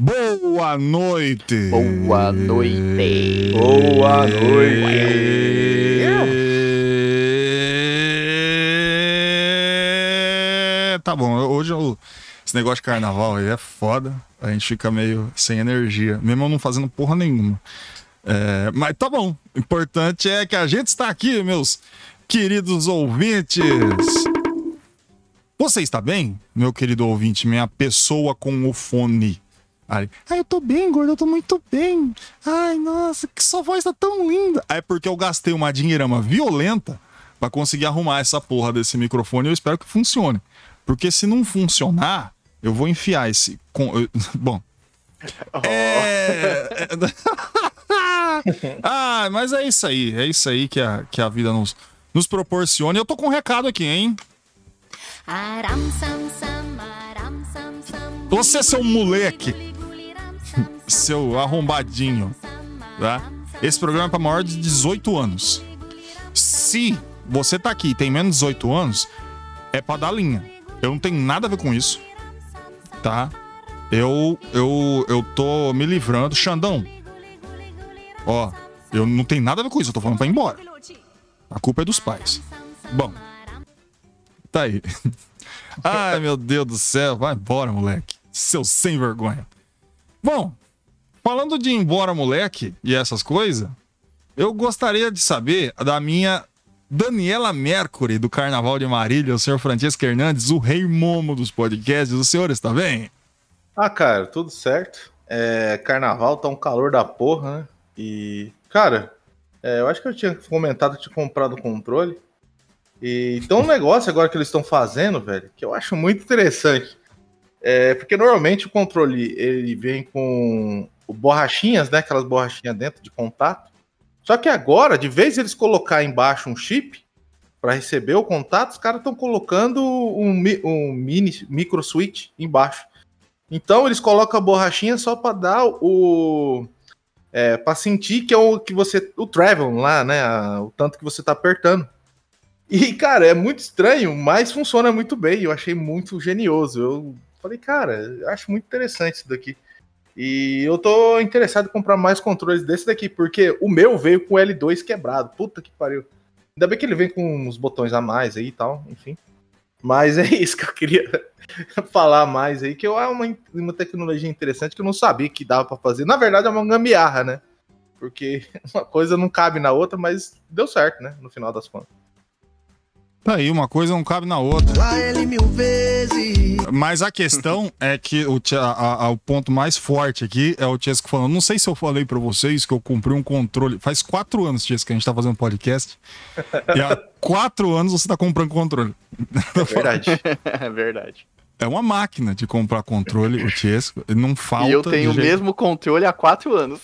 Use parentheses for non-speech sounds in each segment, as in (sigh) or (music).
Boa noite! Boa noite. Boa noite. Tá bom, hoje eu- esse negócio de carnaval aí é foda. A gente fica meio sem energia, mesmo eu não fazendo porra nenhuma. É, mas tá bom. O importante é que a gente está aqui, meus queridos ouvintes. Você está bem, meu querido ouvinte, minha pessoa com o fone? Aí, ai, eu tô bem, gordo, eu tô muito bem. Ai, nossa, que sua voz tá tão linda. Aí, porque eu gastei uma dinheirama violenta pra conseguir arrumar essa porra desse microfone. Eu espero que funcione. Porque se não funcionar, eu vou enfiar esse. com- eu- (laughs) Bom. (laughs) É. (laughs) ah, mas é isso aí. É isso aí que a, que a vida nos, nos proporciona. E eu tô com um recado aqui, hein? Você, seu moleque, (laughs) seu arrombadinho, tá? Esse programa é pra maior de 18 anos. Se você tá aqui e tem menos de 18 anos, é pra dar linha. Eu não tenho nada a ver com isso, tá? Eu, eu, eu tô me livrando. Xandão, ó, eu não tenho nada a ver com isso, eu tô falando pra ir embora. A culpa é dos pais. Bom, tá aí. (laughs) Ai, meu Deus do céu, vai embora, moleque. Seu sem vergonha. Bom, falando de embora, moleque, e essas coisas, eu gostaria de saber da minha Daniela Mercury, do Carnaval de Marília, o senhor Francisco Hernandes, o rei momo dos podcasts. O senhor está bem? Ah, cara, tudo certo. É, carnaval tá um calor da porra, né? E, cara, é, eu acho que eu tinha comentado que tinha comprado o controle. E então um negócio agora que eles estão fazendo, velho, que eu acho muito interessante. É, porque normalmente o controle ele vem com borrachinhas, né? Aquelas borrachinhas dentro de contato. Só que agora, de vez eles colocar embaixo um chip para receber o contato, os caras estão colocando um, um mini micro switch embaixo. Então eles colocam a borrachinha só para dar o é, para sentir que é o que você o travel lá, né? a- o tanto que você tá apertando. E cara, é muito estranho, mas funciona muito bem. Eu achei muito genioso. Eu falei, cara, acho muito interessante isso daqui. E eu tô interessado em comprar mais controles desse daqui, porque o meu veio com o L2 quebrado. Puta que pariu. Ainda bem que ele vem com uns botões a mais aí e tal, enfim. Mas é isso que eu queria (laughs) falar mais aí, que é uma, uma tecnologia interessante que eu não sabia que dava pra fazer. Na verdade, é uma gambiarra, né? Porque (laughs) uma coisa não cabe na outra, mas deu certo, né? No final das contas. Tá aí, uma coisa não cabe na outra. Lá ele mil vezes. Mas a questão é que o, a- a- o ponto mais forte aqui é o Tiesco falando. Não sei se eu falei pra vocês que eu comprei um controle. Faz quatro anos, Tiesco, que a gente tá fazendo podcast. E há (laughs) quatro anos você tá comprando controle. É verdade. (laughs) É verdade. É uma máquina de comprar controle, o Tiesco. Não falta. e eu tenho o jeito- mesmo controle há quatro anos.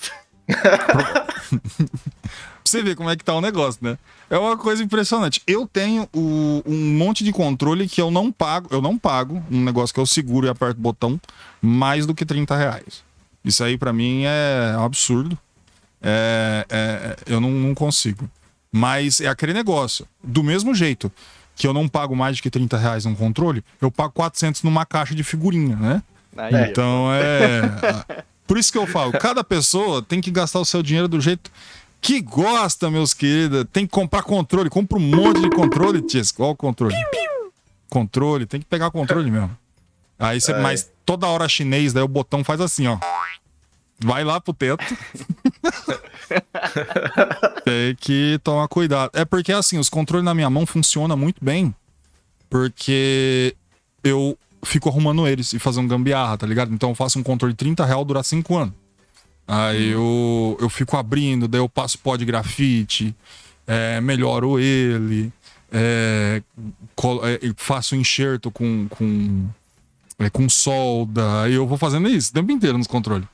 (laughs) Você ver como é que tá o negócio, né? É uma coisa impressionante. Eu tenho o- um monte de controle que eu não pago. Eu não pago um negócio que eu seguro e aperto o botão mais do que 30 reais. Isso aí pra mim é absurdo. É, é- eu não, não consigo. Mas é aquele negócio. Do mesmo jeito que eu não pago mais do que 30 reais num controle, eu pago 400 numa caixa de figurinha, né? Aí. Então é. Por isso que eu falo, cada pessoa tem que gastar o seu dinheiro do jeito que gosta, meus queridos. Tem que comprar controle. Compra um monte de controle, Ties. Qual o controle? Controle, tem que pegar controle mesmo. Aí você, mas toda hora chinês, daí o botão faz assim, ó. Vai lá pro teto. (laughs) tem que tomar cuidado. É porque assim, os controles na minha mão funcionam muito bem. Porque eu fico arrumando eles e fazendo gambiarra, tá ligado? Então eu faço um controle de 30 real durar 5 anos. Aí eu, eu fico abrindo, daí eu passo pó de grafite, é, melhoro ele, é, é, faço enxerto com, com, é, com solda, aí eu vou fazendo isso o tempo inteiro nos controles.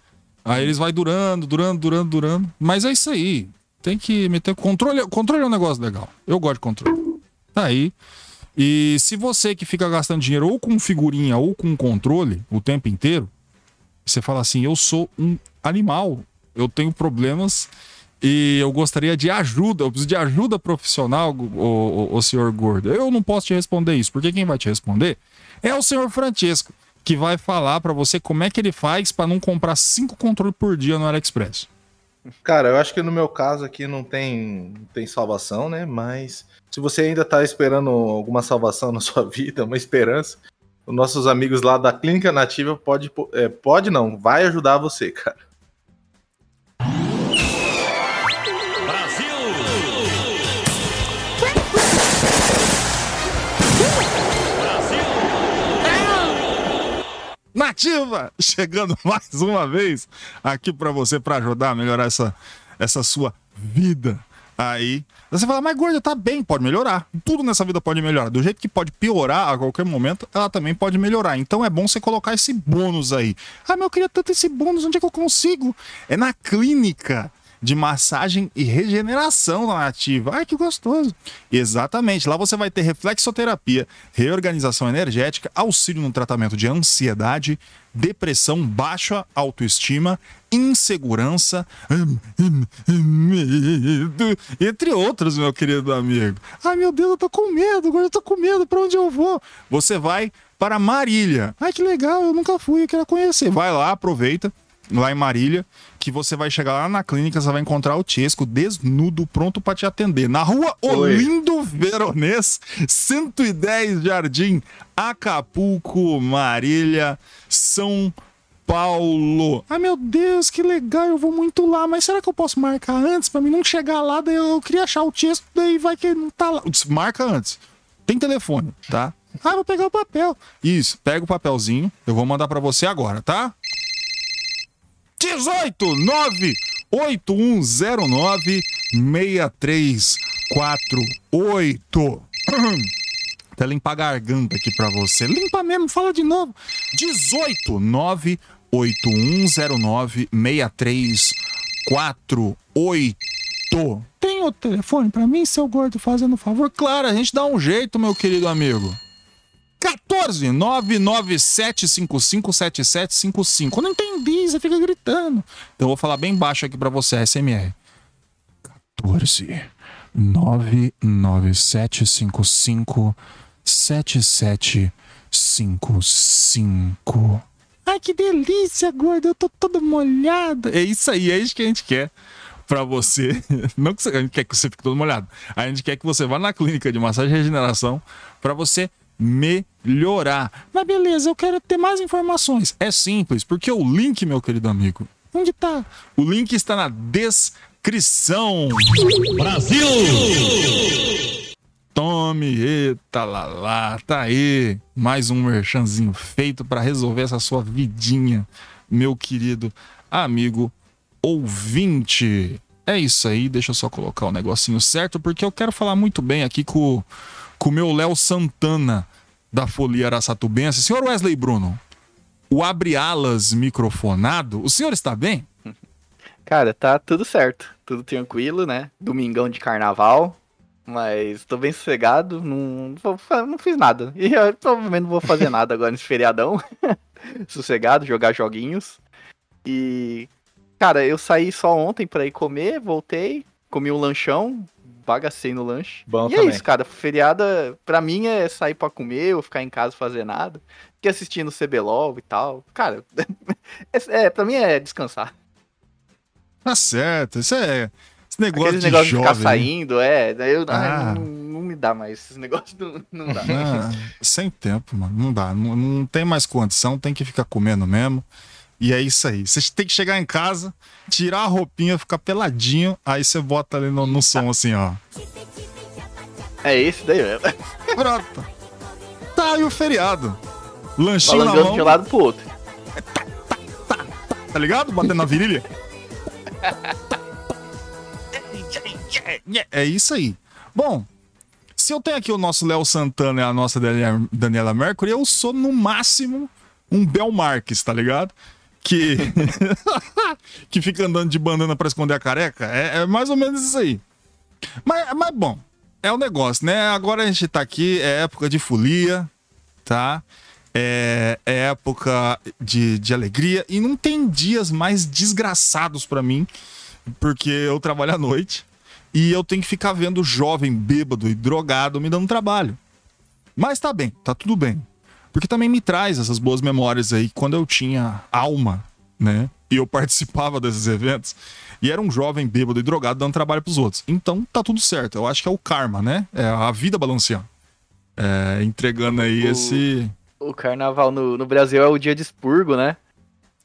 Aí eles vai durando, durando, durando, durando. Mas é isso aí. Tem que meter controle. Controle é um negócio legal. Eu gosto de controle. Tá aí. E se você que fica gastando dinheiro ou com figurinha ou com controle o tempo inteiro, você fala assim: eu sou um animal, eu tenho problemas e eu gostaria de ajuda, eu preciso de ajuda profissional, o, o, o senhor gordo. Eu não posso te responder isso, porque quem vai te responder é o senhor Francesco, que vai falar pra você como é que ele faz pra não comprar cinco controles por dia no AliExpress. Cara, eu acho que no meu caso aqui não tem, não tem salvação, né? Mas se você ainda tá esperando alguma salvação na sua (laughs) vida, uma esperança, os nossos amigos lá da Clínica Nativa pode, é, pode não, vai ajudar você, cara. Nativa! Chegando mais uma vez aqui pra você, pra ajudar a melhorar essa, essa sua vida aí. Você fala, mas gorda, tá bem, pode melhorar. Tudo nessa vida pode melhorar. Do jeito que pode piorar a qualquer momento, ela também pode melhorar. Então é bom você colocar esse bônus aí. Ah, mas eu queria tanto esse bônus, onde é que eu consigo? É na clínica de massagem e regeneração nativa. Ai, que gostoso. Exatamente. Lá você vai ter reflexoterapia, reorganização energética, auxílio no tratamento de ansiedade, depressão, baixa autoestima, insegurança, medo, entre outros, meu querido amigo. Ai, meu Deus, eu tô com medo, agora eu tô com medo, pra onde eu vou? Você vai para Marília. Ai, que legal, eu nunca fui, eu quero conhecer. Vai lá, aproveita lá em Marília, que você vai chegar lá na clínica, você vai encontrar o Tiesco desnudo, pronto para te atender. Na rua Oi. Olindo Veronês, 110 Jardim, Acapulco, Marília, São Paulo. Ai meu Deus, que legal, eu vou muito lá, mas será que eu posso marcar antes para mim não chegar lá? Daí eu queria achar o Tiesco, daí vai que não tá lá. Marca antes. Tem telefone, tá? Ah, vou pegar o papel. Isso, pega o papelzinho, eu vou mandar para você agora, tá? 18 9 8109 6348. Até limpar a garganta aqui pra você. Limpa mesmo, fala de novo. 18 9 8109 6348. Tem o telefone pra mim, seu gordo, fazendo favor? Claro, a gente dá um jeito, meu querido amigo. 14 997557755. Eu não entendi, você fica gritando. Então eu vou falar bem baixo aqui pra você, SMR. 14 99755 7755. Ai, que delícia, gordo. Eu tô toda molhada. É isso aí, é isso que a gente quer pra você. (laughs) Não que você- a gente quer que você fique todo molhado. A gente quer que você vá na clínica de massagem e regeneração pra você melhorar. Mas beleza, eu quero ter mais informações. É simples, porque o link, meu querido amigo, onde tá? O link está na descrição. Brasil! Tome, eita lá lá, tá aí. Mais um merchanzinho feito para resolver essa sua vidinha, meu querido amigo ouvinte. É isso aí, deixa eu só colocar o negocinho certo, porque eu quero falar muito bem aqui com, com o meu Léo Santana, da Folia Araçatubense. Senhor Wesley Bruno, o abre alas microfonado, o senhor está bem? (laughs) Cara, tá tudo certo. Tudo tranquilo, né? Domingão de carnaval. Mas tô bem sossegado. Não, não fiz nada. E eu provavelmente não vou fazer (laughs) nada agora nesse feriadão. (laughs) sossegado, jogar joguinhos. E. Cara, eu saí só ontem pra ir comer, voltei, comi um lanchão, bagacei no lanche. Bom e é também. isso, cara. Feriada, pra mim, é sair pra comer ou ficar em casa fazer nada. Fiquei assistindo CBLOL e tal. Cara, (laughs) é, é, pra mim é descansar. Tá certo, isso é. Esse negócio Aqueles de negócios de ficar saindo, é. Eu, Ah. não, não me dá mais. Esses negócios não, não dá. Ah, sem tempo, mano. Não dá. Não, não tem mais condição, tem que ficar comendo mesmo. E é isso aí. Você tem que chegar em casa, tirar a roupinha, ficar peladinho, aí você bota ali no, no som assim, ó. É esse daí mesmo. (laughs) Pronto. Tá aí o feriado. Lanchinho na Falando mão, de um lado pro outro. tá ligado? Batendo na virilha. É isso aí. Bom, se eu tenho aqui o nosso Léo Santana e a nossa Daniela- Daniela Mercury, eu sou no máximo um Bel Marques, tá ligado? Que. (laughs) que fica andando de bandana pra esconder a careca. É, é mais ou menos isso aí. Mas, mas bom, é o negócio, né? Agora a gente tá aqui, é época de folia, tá? É, é época de, de alegria e não tem dias mais desgraçados pra mim, porque eu trabalho à noite e eu tenho que ficar vendo jovem bêbado e drogado me dando trabalho. Mas tá bem, tá tudo bem. Porque também me traz essas boas memórias aí quando eu tinha alma, né? E eu participava desses eventos. E era um jovem bêbado e drogado dando trabalho pros outros. Então tá tudo certo. Eu acho que é o karma, né? É a vida balanceando. É, entregando aí O- esse. O carnaval no, no Brasil é o dia de expurgo, né?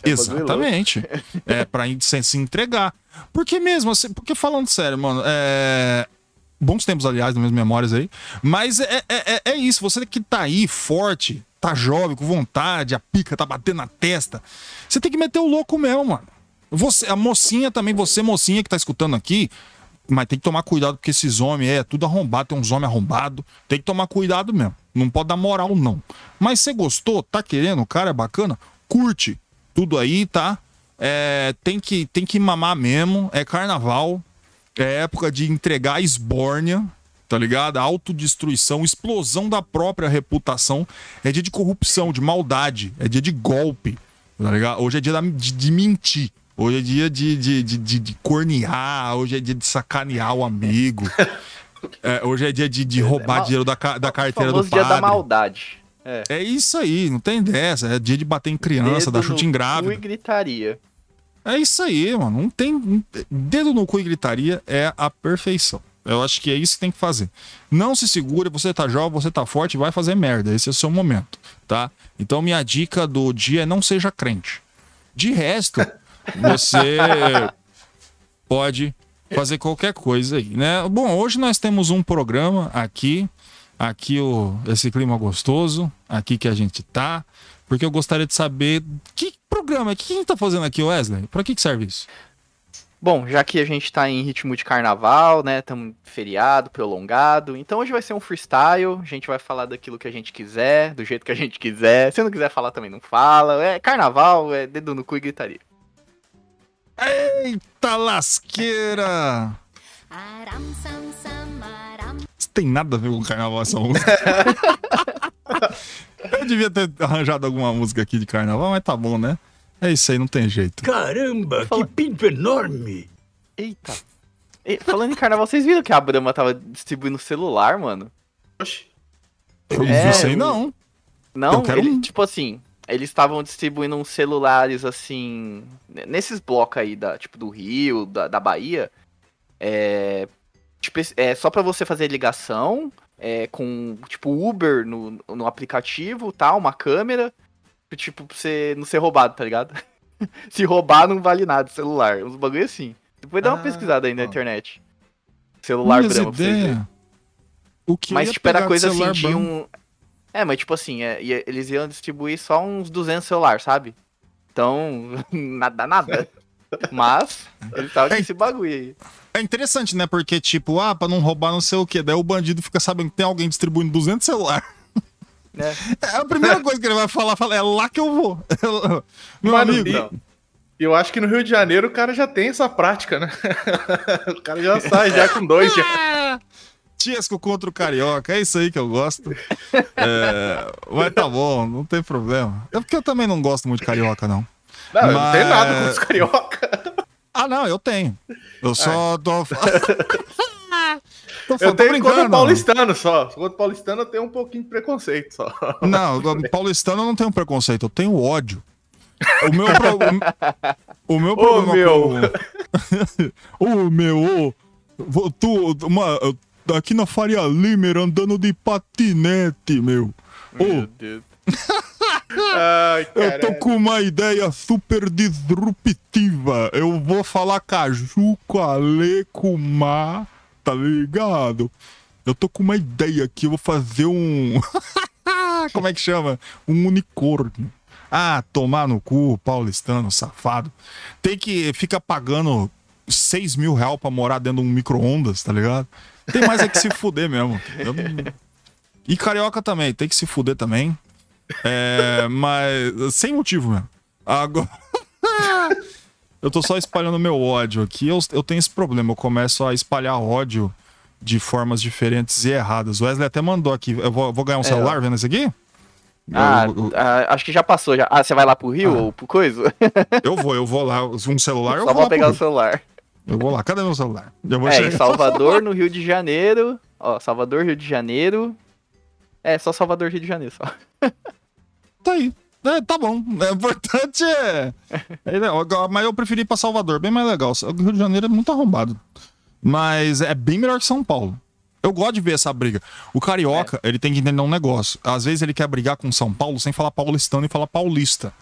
É Exatamente. (laughs) é pra se, se entregar. Porque mesmo assim, porque falando sério, mano, é. Bons tempos, aliás, nas minhas memórias aí. Mas é, é, é- é isso, você que tá aí forte, tá jovem, com vontade, a pica tá batendo na testa. Você tem que meter o louco mesmo, mano. Você, a mocinha também, você, mocinha que tá escutando aqui, mas tem que tomar cuidado, porque esses homens é tudo arrombado, tem uns homens arrombados. Tem que tomar cuidado mesmo. Não pode dar moral, não. Mas você gostou, tá querendo, o cara é bacana, curte tudo aí, tá? É, tem, que, tem que mamar mesmo. É carnaval. É época de entregar esbórnia, tá ligado? Autodestruição, explosão da própria reputação. É dia de corrupção, de maldade. É dia de golpe, tá ligado? Hoje é dia de, de mentir. Hoje é dia de, de, de, de- cornear. Hoje é dia de sacanear o amigo. (laughs) É, hoje é dia de, de roubar mal- dinheiro da, da O carteira do famoso dia da padre. maldade. É. É isso aí, não tem dessa. É dia de bater em criança, Dedo dar chute no em cu grávida. E gritaria. É isso aí, mano. Não tem- Dedo no cu e gritaria é a perfeição. Eu acho que é isso que tem que fazer. Não se segure, você tá jovem, você tá forte, vai fazer merda. Esse é o seu momento, tá? Então minha dica do dia é não seja crente. De resto, (laughs) você pode fazer qualquer coisa aí, né? Bom, hoje nós temos um programa aqui, aqui o esse clima gostoso, aqui que a gente tá, porque eu gostaria de saber que programa, o que a gente tá fazendo aqui, Wesley? Pra que que serve isso? Bom, já que a gente tá em ritmo de carnaval, né? Tamo em feriado, prolongado. Então hoje vai ser um freestyle. A gente vai falar daquilo que a gente quiser, do jeito que a gente quiser. Se não quiser falar também não fala. É carnaval, é dedo no cu e gritaria. Eita lasqueira! Isso tem nada a ver com carnaval essa música. (laughs) eu devia ter arranjado alguma música aqui de carnaval, mas tá bom, né? É isso aí, não tem jeito. Caramba, Fala- que pinto enorme! Eita. E, falando em carnaval, vocês viram que a Brahma tava distribuindo celular, mano? Oxi. Eu não É, vi isso aí, o- não. Não, Eu quero ele- um. tipo assim, eles estavam distribuindo uns celulares assim, nesses blocos aí da, tipo do Rio, da, da Bahia, é, tipo, é só pra você fazer ligação, é, com tipo Uber no, no aplicativo, tal, uma câmera, tipo pra você não ser roubado, tá ligado? (laughs) Se roubar não vale nada, celular, uns bagulho assim. Depois dá uma Ah, pesquisada aí na ó. internet. Celular Brahma pra vocês verem. O que Mas, ia tipo, era coisa assim um. É, mas tipo assim, é, ia- eles iam distribuir só uns 200 celulares, sabe? Então, (laughs) nada, nada. (laughs) Mas, eles estavam com É. esse bagulho aí. É interessante, né? Porque, tipo, ah, pra não roubar não sei o quê. Daí o bandido fica sabendo que tem alguém distribuindo 200 celular. Né? É a primeira coisa que ele vai falar, fala, é lá que eu vou. (laughs) Meu Mano, amigo. eu acho que no Rio de Janeiro o cara já tem essa prática, né? (laughs) o cara já sai já com dois já. Ah, (laughs) Tiesco contra o Carioca, é isso aí que eu gosto. É, mas tá bom, não tem problema. É porque eu também não gosto muito de Carioca, não. Não, eu não Mas- tem nada com os carioca. Ah, não, eu tenho. Eu só tô. Tô Eu tenho contra o paulistano só. Contra o paulistano eu tenho um pouquinho de preconceito só. (laughs) Não, o paulistano eu não tenho preconceito, eu tenho ódio. O meu, pro... o meu problema meu. com... (laughs) Ô, meu, ô, vo- tu, uma, aqui na Faria Limer andando de patinete, meu. Ô, Deus. (laughs) Ai, eu tô com uma ideia super disruptiva. Eu vou falar caju, alê, cumá, tá ligado? Eu tô com uma ideia aqui, eu vou fazer um. (laughs) Como é que chama? Um unicórnio. Ah, tomar no cu, paulistano, safado. Tem que fica pagando 6 mil reais pra morar dentro de um micro-ondas, tá ligado? Tem mais é que se fuder mesmo. Não- E carioca também, tem que se fuder também. É, mas sem motivo mesmo. Agora, (laughs) eu tô só espalhando meu ódio aqui. Eu, eu tenho esse problema. Eu começo a espalhar ódio de formas diferentes e erradas. O Wesley até mandou aqui. Eu vou, vou ganhar um celular vendo isso aqui? Ah, eu, eu, ah, acho que já passou. Já. Ah, você vai lá pro Rio Ah. ou pro coisa? (laughs) eu vou, eu vou lá. Um celular, eu Só vou vou pegar o celular. Eu vou lá. Cadê meu celular? Eu vou É, em. Salvador, no Rio de Janeiro. Ó, Salvador, Rio de Janeiro. É, só Salvador, Rio de Janeiro, só. Tá aí. É, tá bom. É, importante é. (laughs) é. Mas eu preferi ir pra Salvador, bem mais legal. O Rio de Janeiro é muito arrombado. Mas é bem melhor que São Paulo. Eu gosto de ver essa briga. O carioca, ele tem que entender um negócio. Às vezes ele quer brigar com São Paulo sem falar paulistano e falar paulista.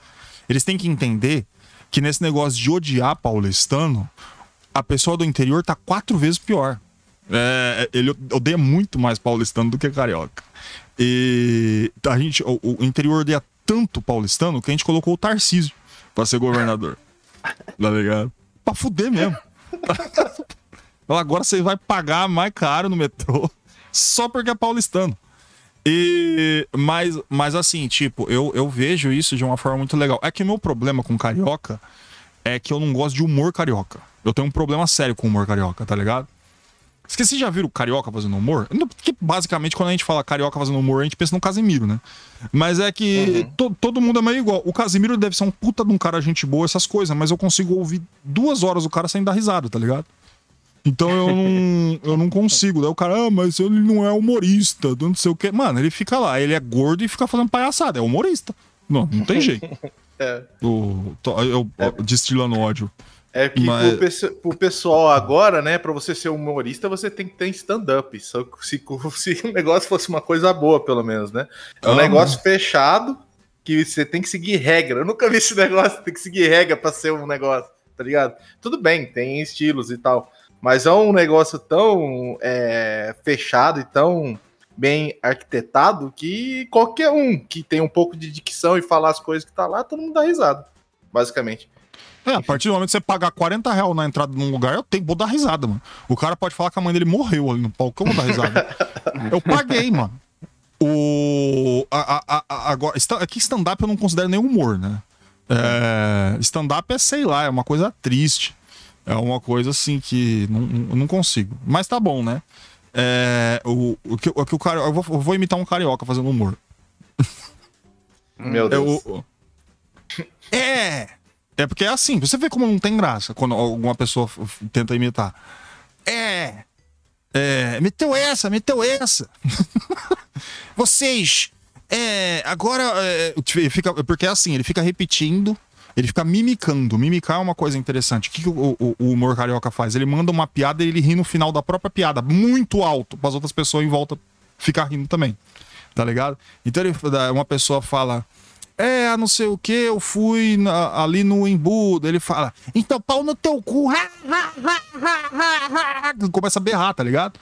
Eles têm que entender que nesse negócio de odiar paulistano, a pessoa do interior tá quatro vezes pior. É, ele odeia muito mais paulistano do que carioca. E a gente, o, o interior odeia tanto paulistano que a gente colocou o Tarcísio pra ser governador. (laughs) tá ligado? Pra fuder mesmo. Fala, (laughs) Agora você vai pagar mais caro no metrô só porque é paulistano. E, mas, mas assim, tipo, eu, eu vejo isso de uma forma muito legal. É que o meu problema com carioca é que eu não gosto de humor carioca. Eu tenho um problema sério com humor carioca, tá ligado? Esqueci, já viram carioca fazendo humor? Porque basicamente quando a gente fala carioca fazendo humor, a gente pensa no Casimiro, né? Mas é que to- todo mundo é meio igual. O Casimiro deve ser um puta de um cara gente boa, essas coisas, mas eu consigo ouvir duas horas o cara sem dar risada, tá ligado? Então eu não, (laughs) eu não consigo. Daí o cara, ah, mas ele não é humorista, não sei o quê. Mano, ele fica lá, ele é gordo e fica fazendo palhaçada, é humorista. Não, não tem jeito. (laughs) É. O, tô- eu, eu destilando ódio. É que Mas- pro, pesso- pro pessoal agora, né, pra você ser humorista, você tem que ter stand-up. Se, (laughs) se o negócio fosse uma coisa boa, pelo menos, né? É um Ah, negócio fechado que você tem que seguir regra. Eu nunca vi esse (laughs) negócio, tem que seguir regra pra ser um negócio, tá ligado? Tudo bem, tem estilos e tal. Mas é um negócio tão é, fechado e tão bem arquitetado que qualquer um que tem um pouco de dicção e falar as coisas que tá lá, todo mundo dá risada. Basicamente. É, a partir do momento que você pagar 40 reais na entrada num lugar, eu tenho, vou dar risada, mano. O cara pode falar que a mãe dele morreu ali no palco, eu vou dar risada. eu paguei, mano. O. A, a, a- agora, aqui stand-up eu não considero nem humor, né? É, stand-up é, sei lá, é uma coisa triste. É uma coisa assim que não, não consigo. Mas tá bom, né? É, o, o, que, o que o cara. Eu vou, eu vou imitar um carioca fazendo humor. Meu É, Deus. o- é. É porque é assim, você vê como não tem graça quando alguma pessoa tenta imitar. É. É. Meteu essa, meteu essa. (laughs) Vocês. É. Agora. é, ele fica, porque é assim, ele fica repetindo. Ele fica mimicando. Mimicar é uma coisa interessante. O que, que o, o- o humor carioca faz? Ele manda uma piada e ele ri no final da própria piada, muito alto, para as outras pessoas em volta ficar rindo também. Tá ligado? Então ele, uma pessoa fala. É, não sei o que, eu fui na- ali no Embu. Ele fala, então pau no teu cu. Começa a berrar, tá ligado?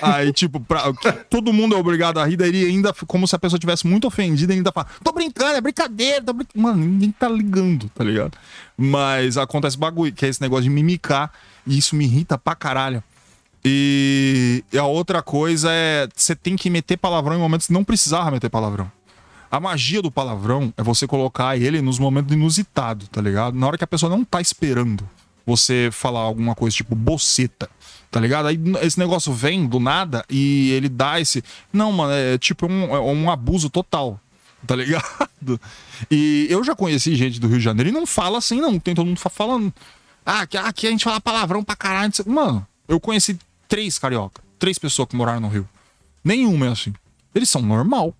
Aí, tipo, pra- todo mundo é obrigado a rir, daí ele ainda, como se a pessoa tivesse muito ofendida, ainda fala, tô brincando, é brincadeira, tô brincando. Mano, ninguém tá ligando, tá ligado? Mas acontece bagulho, que é esse negócio de mimicar, e isso me irrita pra caralho. E a outra coisa é, você tem que meter palavrão em momentos que não precisava meter palavrão. A magia do palavrão é você colocar ele nos momentos inusitados, tá ligado? Na hora que a pessoa não tá esperando você falar alguma coisa tipo boceta, tá ligado? Aí esse negócio vem do nada e ele dá esse. Não, mano, é tipo um, é um abuso total, tá (laughs) ligado? E eu já conheci gente do Rio de Janeiro e não fala assim, não. Tem todo mundo fa- falando. Ah, aqui, aqui a gente fala palavrão pra caralho. Mano, eu conheci três carioca, três pessoas que moraram no Rio. Nenhuma é assim. Eles são normal,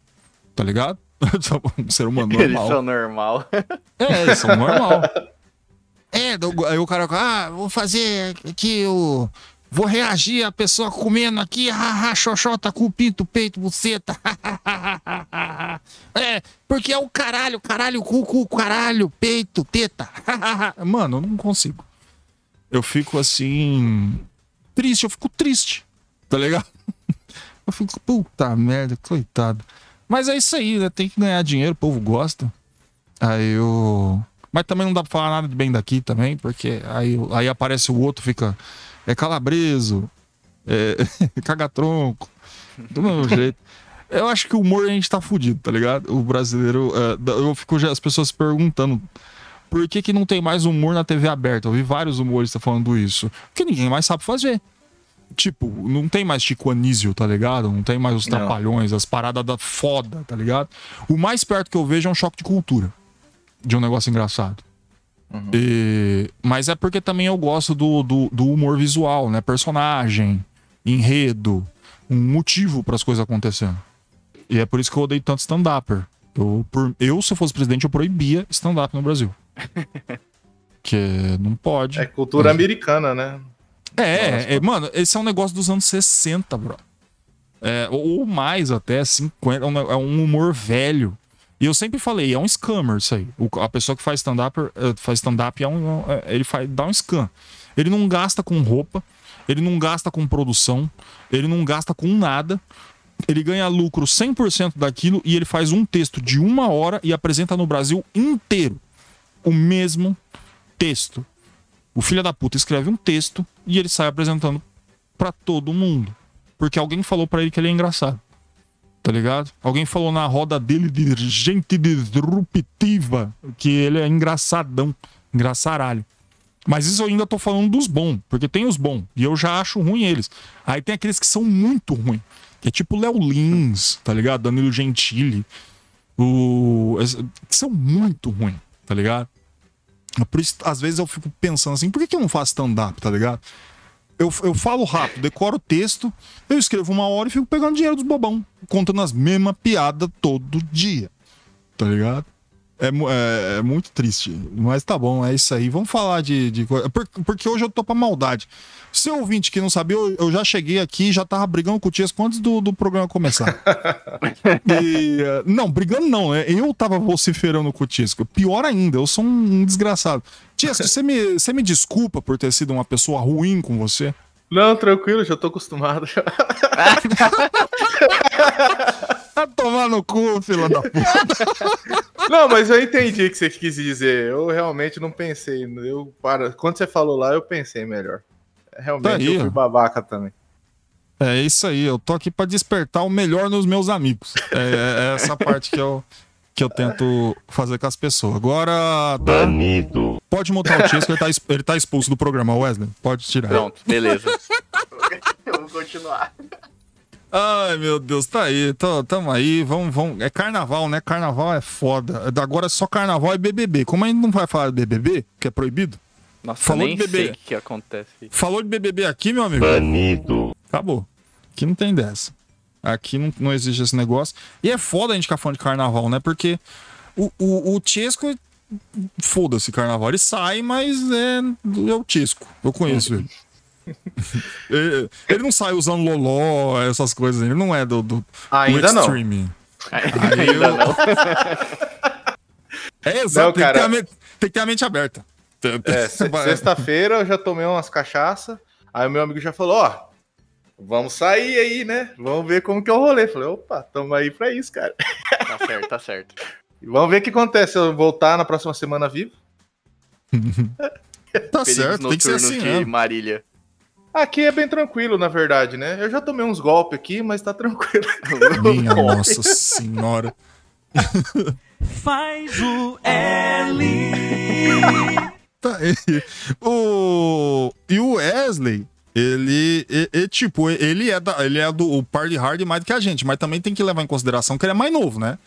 tá ligado? (laughs) São um ser humano Eles normal. são normal. (laughs) É, eles são normal. É, do- aí o cara, ah, vou fazer aqui o. Vou reagir a pessoa comendo aqui, haha, xoxota, cu, pinto, peito, buceta. (laughs) é, porque é o caralho, caralho, cu, cu, caralho, peito, teta. Mano, eu não consigo. Eu fico assim. Triste, eu fico triste, tá ligado? Eu fico, puta merda, coitado. Mas é isso aí, né? Tem que ganhar dinheiro, o povo gosta. Aí eu. Mas também não dá pra falar nada de bem daqui também, porque aí, aí aparece o outro, fica. É calabreso, é (laughs) caga-tronco, do mesmo jeito. Eu acho que o humor a gente tá fudido, tá ligado? O brasileiro. é, eu fico já as pessoas se perguntando. Por que, que não tem mais humor na TV aberta? Eu vi vários humoristas falando isso. Porque ninguém mais sabe fazer. Tipo, não tem mais Chico Anísio, tá ligado? Não tem mais os Não. trapalhões, as paradas da foda, tá ligado? O mais perto que eu vejo é um choque de cultura. De um negócio engraçado. E- mas é porque também eu gosto do, do, do humor visual, né? Personagem, enredo, um motivo para as coisas acontecendo. E é por isso que eu odeio tanto stand-upper. Eu, por- eu, se eu fosse presidente, eu proibia stand-up no Brasil. (laughs) que não pode. É cultura americana, né? É, é, mano, esse é um negócio dos anos 60, bro. É, ou mais até, 50. É um, é um humor velho. E eu sempre falei, é um scammer isso aí. O- a pessoa que faz stand-up eh, faz stand-up é um, é- ele faz, dá um scam. Ele não gasta com roupa, ele não gasta com produção, ele não gasta com nada. Ele ganha lucro 100% daquilo e ele faz um texto de uma hora e apresenta no Brasil inteiro o mesmo texto. O filho da puta escreve um texto e ele sai apresentando pra todo mundo. Porque alguém falou pra ele que ele é engraçado. Tá ligado? Alguém falou na roda dele de gente disruptiva que ele é engraçadão. Engraçaralho. Mas isso eu ainda tô falando dos bons, porque tem os bons. E eu já acho ruim eles. Aí tem aqueles que são muito ruins. Que é tipo Léo Lins, tá ligado? Danilo Gentili. O... Que são muito ruins, tá ligado? Por isso, às vezes eu fico pensando assim, por que, que eu não faço stand-up, tá ligado? Eu, eu falo rápido, decoro o texto, eu escrevo uma hora e fico pegando dinheiro dos bobão, contando as mesmas piadas todo dia, tá ligado? É, é- é muito triste, mas tá bom, é isso aí. Vamos falar de, de coisa. por- Porque hoje eu tô pra maldade. Seu ouvinte que não sabia, eu, eu já cheguei aqui e já tava brigando com o Tiesco antes do, do programa começar. (laughs) E, eh, não, brigando não, né? Eu tava vociferando com o Tiesco. Pior ainda, eu sou um, um desgraçado. Tiesco, você me, você me desculpa por ter sido uma pessoa ruim com você? Não, tranquilo, já tô acostumado. (laughs) (laughs) Tomar no cu, fila da puta. (laughs) Não, mas eu entendi o que você quis dizer. Eu realmente não pensei. Eu, para, quando você falou lá, eu pensei melhor. Realmente Tá aí, eu fui babaca também. É isso aí, eu tô aqui pra despertar o melhor nos meus amigos. É, é essa parte que eu, que eu tento fazer com as pessoas. Agora, tá, Banido. pode mutar o Tiesco, ele tá, ele tá expulso do programa, Wesley. Pode tirar. Pronto, beleza. (laughs) eu vou continuar. Ai, meu Deus, tá aí, tô, tamo aí, vamos, vamos. É carnaval, né? Carnaval é foda. Agora é só carnaval e BBB. Como a gente não vai falar de BBB, que é proibido? Nossa, Falou nem de bebê. sei o que acontece. Falou de BBB aqui, meu amigo? Banido. Acabou. Aqui não tem dessa. Aqui não, não existe esse negócio. E é foda a gente ficar falando de carnaval, né? Porque o, o, o Chesco, foda-se carnaval. Ele sai, mas é, é o Chesco. Eu conheço ele. Ele. ele não sai usando loló, essas coisas. Ele não é do, do, Ainda do não. extreme. Ainda não. (laughs) É exato, Não, tem, cara. que ter a mente, tem que ter a mente aberta. É, se- sexta-feira eu já tomei umas cachaça. Aí o meu amigo já falou, ó, vamos sair aí, né? Vamos ver como que é o rolê. Falei, opa, tamo aí pra isso, cara. Tá certo, tá certo. E vamos ver o que acontece se eu voltar na próxima semana vivo. (laughs) Tá Perigos certo, tem que ser assim de mesmo. Marília. Aqui é bem tranquilo, na verdade, né? Eu já tomei uns golpes aqui, mas tá tranquilo. (laughs) Minha nossa senhora. Faz o L. (laughs) Tá aí. O... E o Wesley, ele, e- e, tipo, ele é, da, ele é do party hard mais do que a gente, mas também tem que levar em consideração que ele é mais novo, né?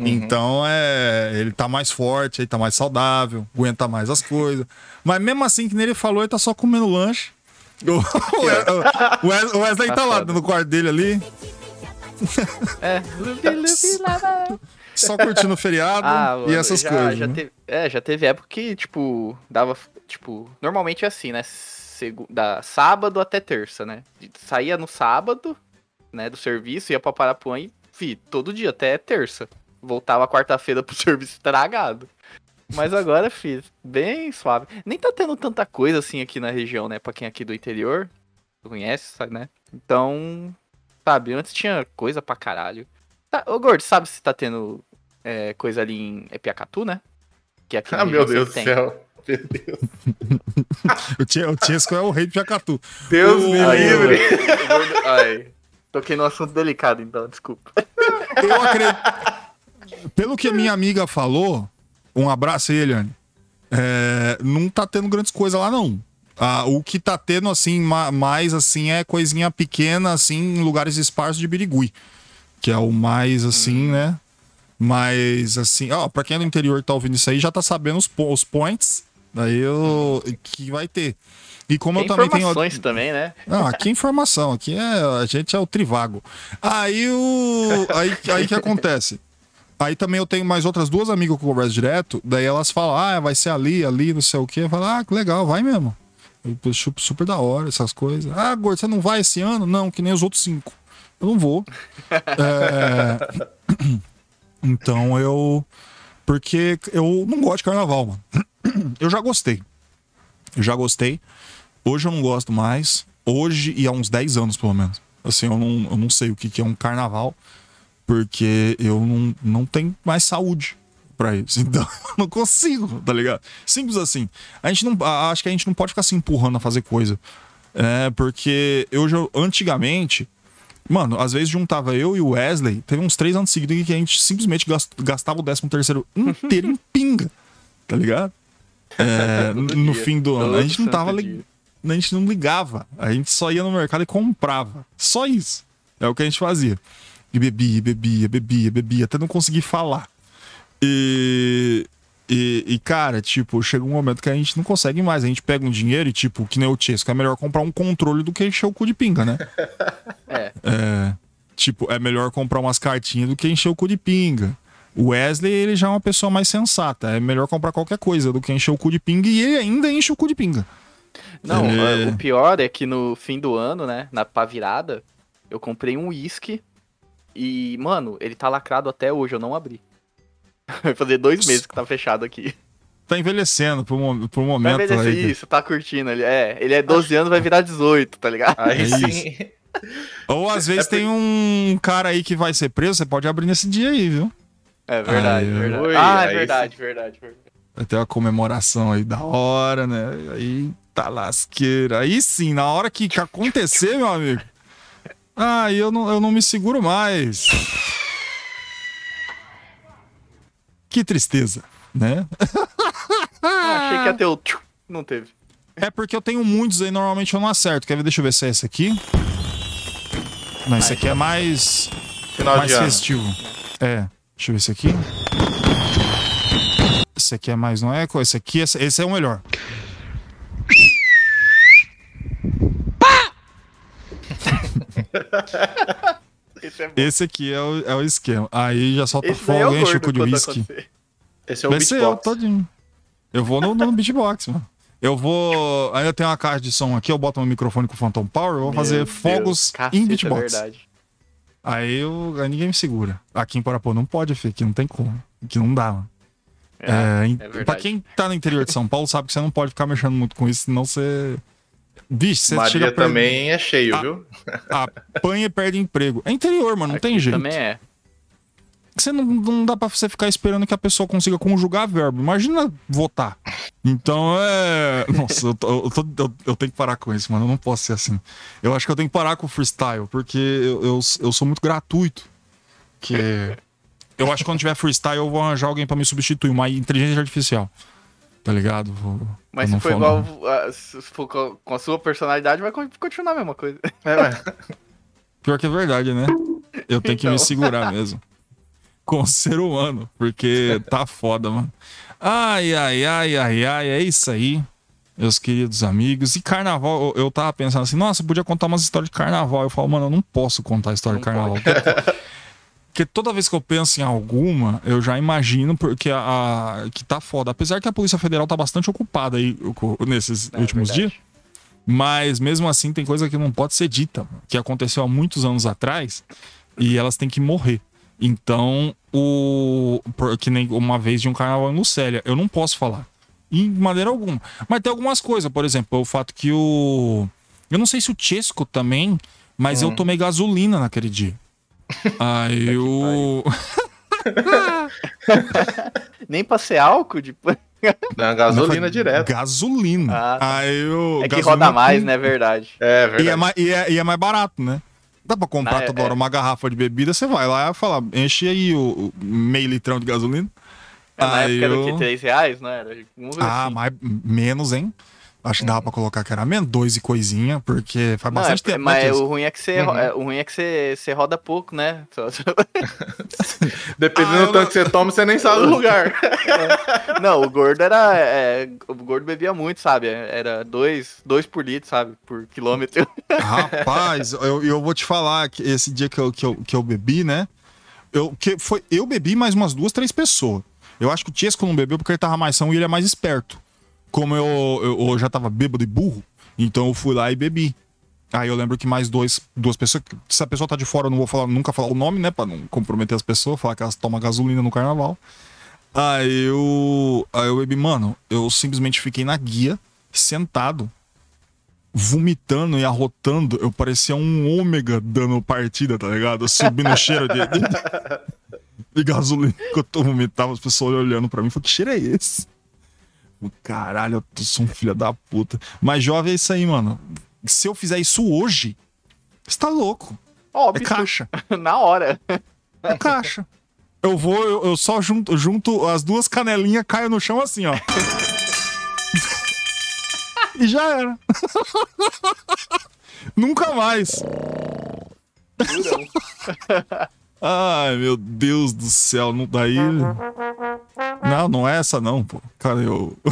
Então é. Ele tá mais forte, ele tá mais saudável, aguenta mais as coisas. Mas mesmo assim, que nem ele falou, ele tá só comendo lanche. O, o Wes- o Wesley tá, Tá lá no quarto dele ali, É, só curtindo o feriado Ah, e mano, essas já, coisas. Já né? teve, é, já teve época que, tipo, dava, tipo, normalmente é assim, né? Segu, da sábado até terça, né? Saía no sábado, né, do serviço, ia pra Parapuã e, fi, todo dia, até terça. Voltava quarta-feira pro (laughs) serviço estragado. Mas agora, fiz bem suave. Nem tá tendo tanta coisa assim aqui na região, né? Pra quem é aqui do interior, conhece, sabe, né? Então, sabe, antes tinha coisa pra caralho. Tá, ô, Gordo, sabe se tá tendo é, coisa ali em Epiacatu, né? Que aqui na ah, meu Deus do céu. Meu Deus, (laughs) O Tie- O Tiesco é o rei de Jacatu. Deus me Aí, livre. Ai, toquei num assunto delicado, então, desculpa. Eu acredito. Pelo que a minha amiga falou, um abraço aí, Eliane. é, não tá tendo grandes coisas lá, não. Ah, o que tá tendo, assim, ma- mais, assim, é coisinha pequena, assim, em lugares esparsos de Birigui. Que é o mais, assim, Hum. né? Mas, assim, ó, pra quem é do interior e tá ouvindo isso aí, já tá sabendo os, po- os points. Daí eu, que vai ter. E como Tem eu também tenho. informações também, né? Não, aqui é informação, aqui é a gente é o trivago. Aí o aí aí que (laughs) acontece? Aí também eu tenho mais outras duas amigas que eu converso direto, daí elas falam: "Ah, vai ser ali, ali, não sei o quê". Eu falo: "Ah, que legal, vai mesmo". Eu acho super da hora essas coisas. Ah, gordo, você não vai esse ano? Não, que nem os outros cinco. Eu não vou. (laughs) É, (clears throat) Então eu porque eu não gosto de carnaval, mano. (clears throat) Eu já gostei. Eu já gostei. Hoje eu não gosto mais. Hoje e há uns 10 anos, pelo menos. Assim, eu não, eu não sei o que, que é um carnaval, porque eu não, não tenho mais saúde pra isso. (laughs) Então, eu não consigo, tá ligado? Simples assim. A gente não. Acho que a gente não pode ficar se empurrando a fazer coisa. É, porque eu já. Antigamente. Mano, às vezes juntava eu e o Wesley, teve uns três anos seguidos em que a gente simplesmente gas- gastava o 13 terceiro inteiro em pinga, tá ligado? É, (laughs) no dia, fim do ano. A gente não tava li- a gente não ligava. A gente só ia no mercado e comprava. Só isso. É o que a gente fazia. E bebia, bebia, bebia, bebia, até não conseguir falar. E, e, e, cara, tipo, chega um momento que a gente não consegue mais. A gente pega um dinheiro e, tipo, que nem o Chesco, é melhor comprar um controle do que encher o cu de pinga, né? (laughs) É. É, tipo, é melhor comprar umas cartinhas do que encher o cu de pinga. O Wesley, ele já é uma pessoa mais sensata. É melhor comprar qualquer coisa do que encher o cu de pinga e ele ainda enche o cu de pinga. Não, É. o pior é que no fim do ano, né, na pra virada, eu comprei um uísque e, mano, ele tá lacrado até hoje, eu não abri. (laughs) Vai fazer dois meses que tá fechado aqui. Tá envelhecendo por, um- por um Vai momento ver aí. isso, tá curtindo ele. É, ele é 12 anos, vai virar 18, tá ligado? Aí É sim. Ou às (laughs) vezes tem um cara aí que vai ser preso, você pode abrir nesse dia aí, viu? É verdade, Ai, verdade. oi, ah, é aí verdade, verdade, verdade. Vai ter uma comemoração aí da hora, né? Aí tá lasqueira. Aí sim, na hora que, que acontecer, meu amigo. Aí eu não, eu não me seguro mais. Que tristeza, né? Ah, achei que ia ter o não teve. É porque eu tenho muitos aí, normalmente eu não acerto. Quer ver? Deixa eu ver se é esse aqui. Não, esse aqui é mais. Final mais festivo. É. Deixa eu ver esse aqui. Esse aqui é mais no eco. Esse aqui, esse, esse é o melhor. (laughs) Esse é. Esse aqui é o, é o esquema. Aí já solta Esse é fogo, o enche o cu de whisky. Esse é o Vai ser eu beatbox. todinho. Eu vou no, no (laughs) beatbox, mano. Eu vou. Ainda tem uma caixa de som aqui, eu boto meu microfone com o Phantom Power, eu vou fazer Meu fogos Deus, caceta, em é beatbox. verdade. Aí, eu, aí ninguém me segura. Aqui em Parapô não pode, filho, aqui não tem como. Aqui não dá, mano. É, É, verdade. pra quem tá no interior de São Paulo sabe que você não pode ficar mexendo muito com isso, senão você. Vixe, você Maria chega a também é cheio, Ah. viu? apanha e perde emprego. É interior, mano, não Aqui tem jeito. Também é. Você não, não dá pra você ficar esperando que a pessoa consiga conjugar verbo. Imagina votar. Então é. (laughs) Nossa, eu, tô- eu, tô- eu- eu tenho que parar com isso, mano. Eu não posso ser assim. Eu acho que eu tenho que parar com o freestyle, porque eu, eu, eu sou muito gratuito. Que. Eu acho que quando tiver freestyle, eu vou arranjar alguém pra me substituir, uma inteligência artificial. Tá ligado? Vou- Mas se for igual. ah, Se for com a sua personalidade, vai con- continuar a mesma coisa. (laughs) É, ué. Pior que é verdade, né? Eu tenho que me Então. segurar mesmo. (laughs) Com o ser humano, porque tá foda, mano. Ai, ai, ai, ai, ai, é isso aí, meus queridos amigos. E carnaval, eu, eu tava pensando assim, nossa, podia contar umas histórias de carnaval. Eu falo, mano, eu não posso contar história de Não carnaval. (laughs) Porque, toda vez que eu penso em alguma, eu já imagino porque a, a- que tá foda. Apesar que a Polícia Federal tá bastante ocupada aí nesses É últimos verdade. dias. Mas mesmo assim tem coisa que não pode ser dita, que aconteceu há muitos anos atrás e elas têm que morrer. Então, o que nem uma vez de um carnaval em Lucélia, eu não posso falar. Em maneira alguma. Mas tem algumas coisas, por exemplo, o fato que o eu não sei se o Chesco também, mas eu tomei gasolina naquele dia. Aí o Nem pra ser álcool, tipo. Na gasolina direto. Gasolina. Ah, Aí o É que roda mais, com- né? Verdade. É E é, verdade. mais, e, é, e é mais barato, né? Dá pra comprar Ah, é- toda hora é. uma garrafa de bebida, você vai lá e fala, enche aí o, o meio litrão de gasolina. É, na Aí época eu- era de 3 reais, não era? Ah, assim. mais, menos, hein? Acho que dava pra colocar que era menos, dois e coisinha, porque faz Não, bastante é, tempo. mas né, o ruim é que você, ro- Uhum. é, o ruim é que você, você roda pouco, né? (laughs) (laughs) Dependendo Ah, do tanto que você toma, você nem sabe o (laughs) lugar. Não, o gordo era. é, o gordo bebia muito, sabe? Era dois, dois por litro, sabe? Por quilômetro. Rapaz, eu, eu vou te falar que esse dia que eu, que eu, que eu bebi, né? Eu, que foi, eu bebi mais umas duas, três pessoas. Eu acho que o Tiesco não bebeu porque ele tava mais são e ele é mais esperto. Como eu, eu, eu já tava bêbado e burro, então eu fui lá e bebi. Aí eu lembro que mais dois, duas pessoas. Se a pessoa tá de fora, eu não vou falar, nunca falar o nome, né? Pra não comprometer as pessoas, falar que elas tomam gasolina no carnaval. Aí eu. Aí eu bebi, mano, eu simplesmente fiquei na guia, sentado, vomitando e arrotando. Eu parecia um ômega dando partida, tá ligado? Subindo o cheiro de, de, de gasolina que eu tô vomitando, as pessoas olhando pra mim. Falei, que cheiro é esse? Caralho, eu sou um filho da puta. Mas jovem é isso aí, mano. Se eu fizer isso hoje, você tá louco. É Óbvio, caixa. (laughs) na hora. É caixa. Eu vou, eu, eu só junto, junto as duas canelinhas, caio no chão assim, ó. e já era. (laughs) Nunca mais. (laughs) Ai, meu Deus do céu, não daí. Não, não é essa não, pô. Cara, eu. (laughs)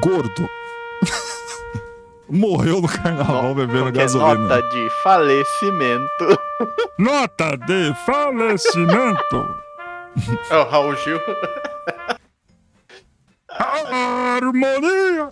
Gordo. Morreu no carnaval bebendo gasolina. Nota de falecimento. Nota de falecimento. (laughs) É o Raul Gil. Harmonia!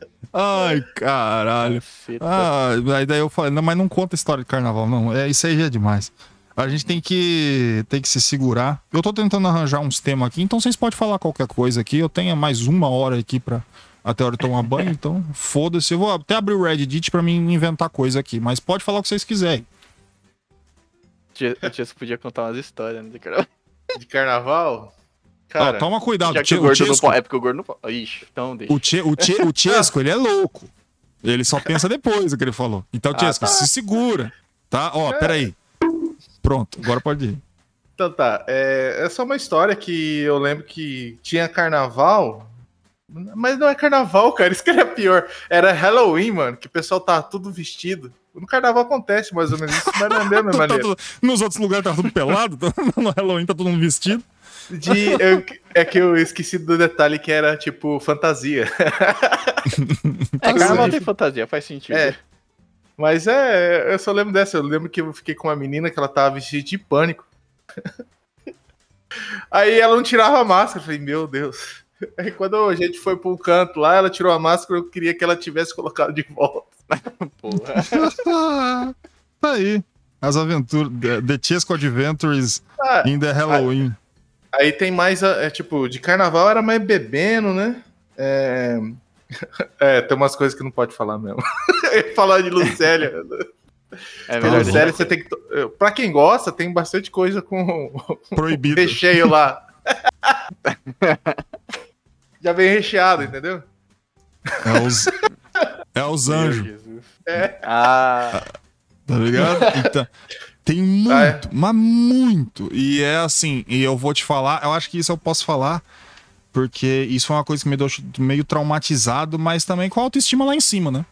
(laughs) Ai, caralho. Ah, aí daí eu falei, não, mas não conta história de carnaval, não. É, isso aí já é demais. A gente tem que, tem que se segurar. Eu tô tentando arranjar uns temas aqui, então vocês podem falar qualquer coisa aqui. Eu tenho mais uma hora aqui pra até a hora de tomar banho, então foda-se. Eu vou até abrir o Reddit pra mim inventar coisa aqui, mas pode falar o que vocês quiserem. Tia- O Tiesco podia contar umas histórias, né? cara? De carnaval? Ó, Cara, toma cuidado, que o gordo não Chesco- pode. É porque o gordo não pode. Ixi, então deixa. O, tche, o, tche, o (laughs) Chesco, ele é louco. Ele só pensa depois do que ele falou. Então, Ah, Chesco, tá. se segura. Tá? Ó, peraí. Pronto, agora pode ir. Então tá, é, é só uma história que eu lembro que tinha carnaval, mas não é carnaval, cara, isso que era pior. Era Halloween, mano, que o pessoal tá tudo vestido. No carnaval acontece mais ou menos isso, mas não é a mesma (laughs) Tá nos outros lugares tá tudo pelado, (laughs) no Halloween tá todo mundo vestido. De, eu- é que eu esqueci do detalhe que era tipo fantasia. É, Assim, carnaval tem fantasia, faz sentido. É. Mas é, eu só lembro dessa. Eu lembro que eu fiquei com uma menina que ela tava vestida de pânico. (laughs) Aí ela não tirava a máscara. Eu falei, meu Deus. Aí quando a gente foi pra um canto lá, ela tirou a máscara, eu queria que ela tivesse colocado de volta. (laughs) Porra. (laughs) tá aí. As aventuras. The, the Chesco Adventures Ah, in the Halloween. Aí tem mais, é, tipo, de carnaval era mais bebendo, né? É, (laughs) é, tem umas coisas que não pode falar mesmo. (laughs) falar de Lucélia. (laughs) É melhor. Lucélia, você tem que. to- Pra quem gosta, tem bastante coisa com Proibido. recheio lá. Já vem recheado, entendeu? É os, é os anjos, Jesus. Ah, tá ligado? Então, tem muito, Ah, é? mas muito. E é assim, e eu vou te falar, eu acho que isso eu posso falar, porque isso foi uma coisa que me deixou meio traumatizado, mas também com a autoestima lá em cima, né?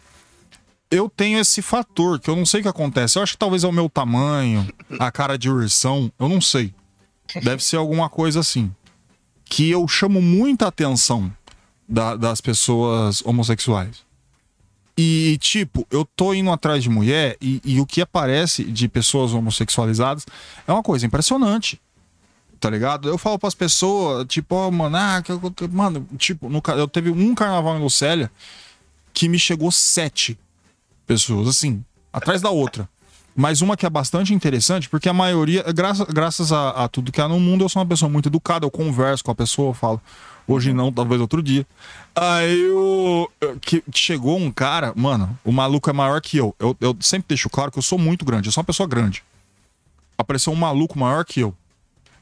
Eu tenho esse fator que eu não sei o que acontece. Eu acho que talvez é o meu tamanho, a cara de ursão, eu não sei. Deve ser alguma coisa assim. Que eu chamo muita atenção da- das pessoas homossexuais. E, tipo, eu tô indo atrás de mulher e, e o que aparece de pessoas homossexualizadas é uma coisa impressionante. Tá ligado? Eu falo pras pessoas, tipo, ó, mano, ah, que que- mano, tipo, no, eu teve um carnaval em Lucélia que me chegou sete pessoas, assim, atrás da outra. Mas uma que é bastante interessante, porque a maioria, graças, graças a, a tudo que há no mundo, eu sou uma pessoa muito educada, eu converso com a pessoa, eu falo, hoje não, talvez outro dia. Aí eu, que chegou um cara, mano, o maluco é maior que eu. eu. Eu sempre deixo claro que eu sou muito grande, eu sou uma pessoa grande. Apareceu um maluco maior que eu.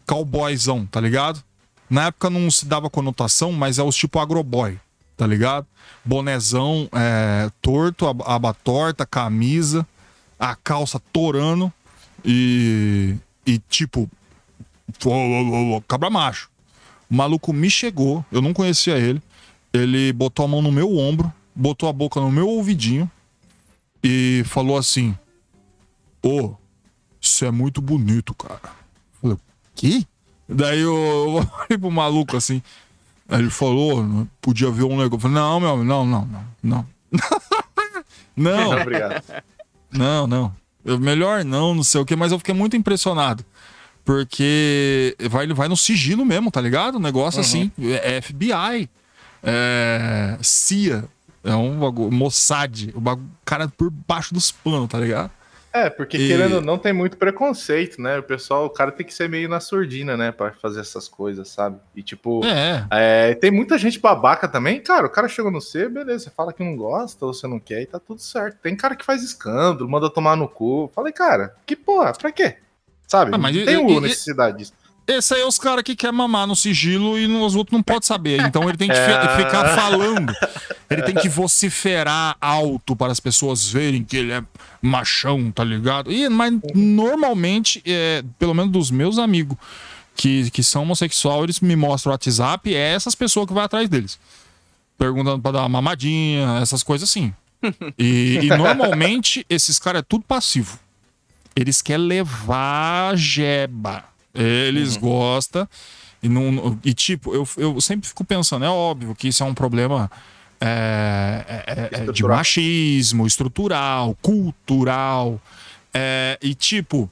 Cowboyzão, tá ligado? Na época não se dava conotação, mas é os tipo agroboy, tá ligado? Bonezão é, torto, aba torta, camisa, a calça torando. E. E tipo. Cabra macho. O maluco me chegou, eu não conhecia ele. Ele botou a mão no meu ombro, botou a boca no meu ouvidinho e falou assim: Ô, você é muito bonito, cara. Eu falei, que? Daí eu, eu (laughs) pro maluco assim. Aí ele falou, "Ô, podia ver um negócio. Eu falei, não, meu, não, não, não, não. (laughs) não, Obrigado. Não, não. Eu- melhor não, não sei o que, mas eu fiquei muito impressionado. Porque vai, vai no sigilo mesmo, tá ligado? Um negócio assim, é FBI, é CIA, é um bagulho, Mossad, o bagulho, cara por baixo dos panos, tá ligado? É, porque E- querendo ou não, tem muito preconceito, né? O pessoal, o cara tem que ser meio na surdina, né? Pra fazer essas coisas, sabe? E tipo, É, é, tem muita gente babaca também. Cara, o cara chegou no C, beleza, você fala que não gosta ou você não quer e tá tudo certo. Tem cara que faz escândalo, manda tomar no cu. Falei, cara, que porra, pra quê? Sabe? Ah, mas tem e- e- necessidade disso. Esse aí é os caras que quer mamar no sigilo e os outros não podem saber. Então ele tem que (laughs) É. ficar falando. Ele tem que vociferar alto para as pessoas verem que ele é machão, tá ligado? E, mas normalmente, é, pelo menos dos meus amigos que, que são homossexuais, eles me mostram o WhatsApp, é essas pessoas que vai atrás deles. Perguntando pra dar uma mamadinha, essas coisas assim. E, e normalmente esses caras é tudo passivo. Eles querem levar jeba. Eles gostam. E, não, e tipo, eu, eu sempre fico pensando, é óbvio que isso é um problema é, é- é- é de machismo, estrutural, cultural. é, e tipo,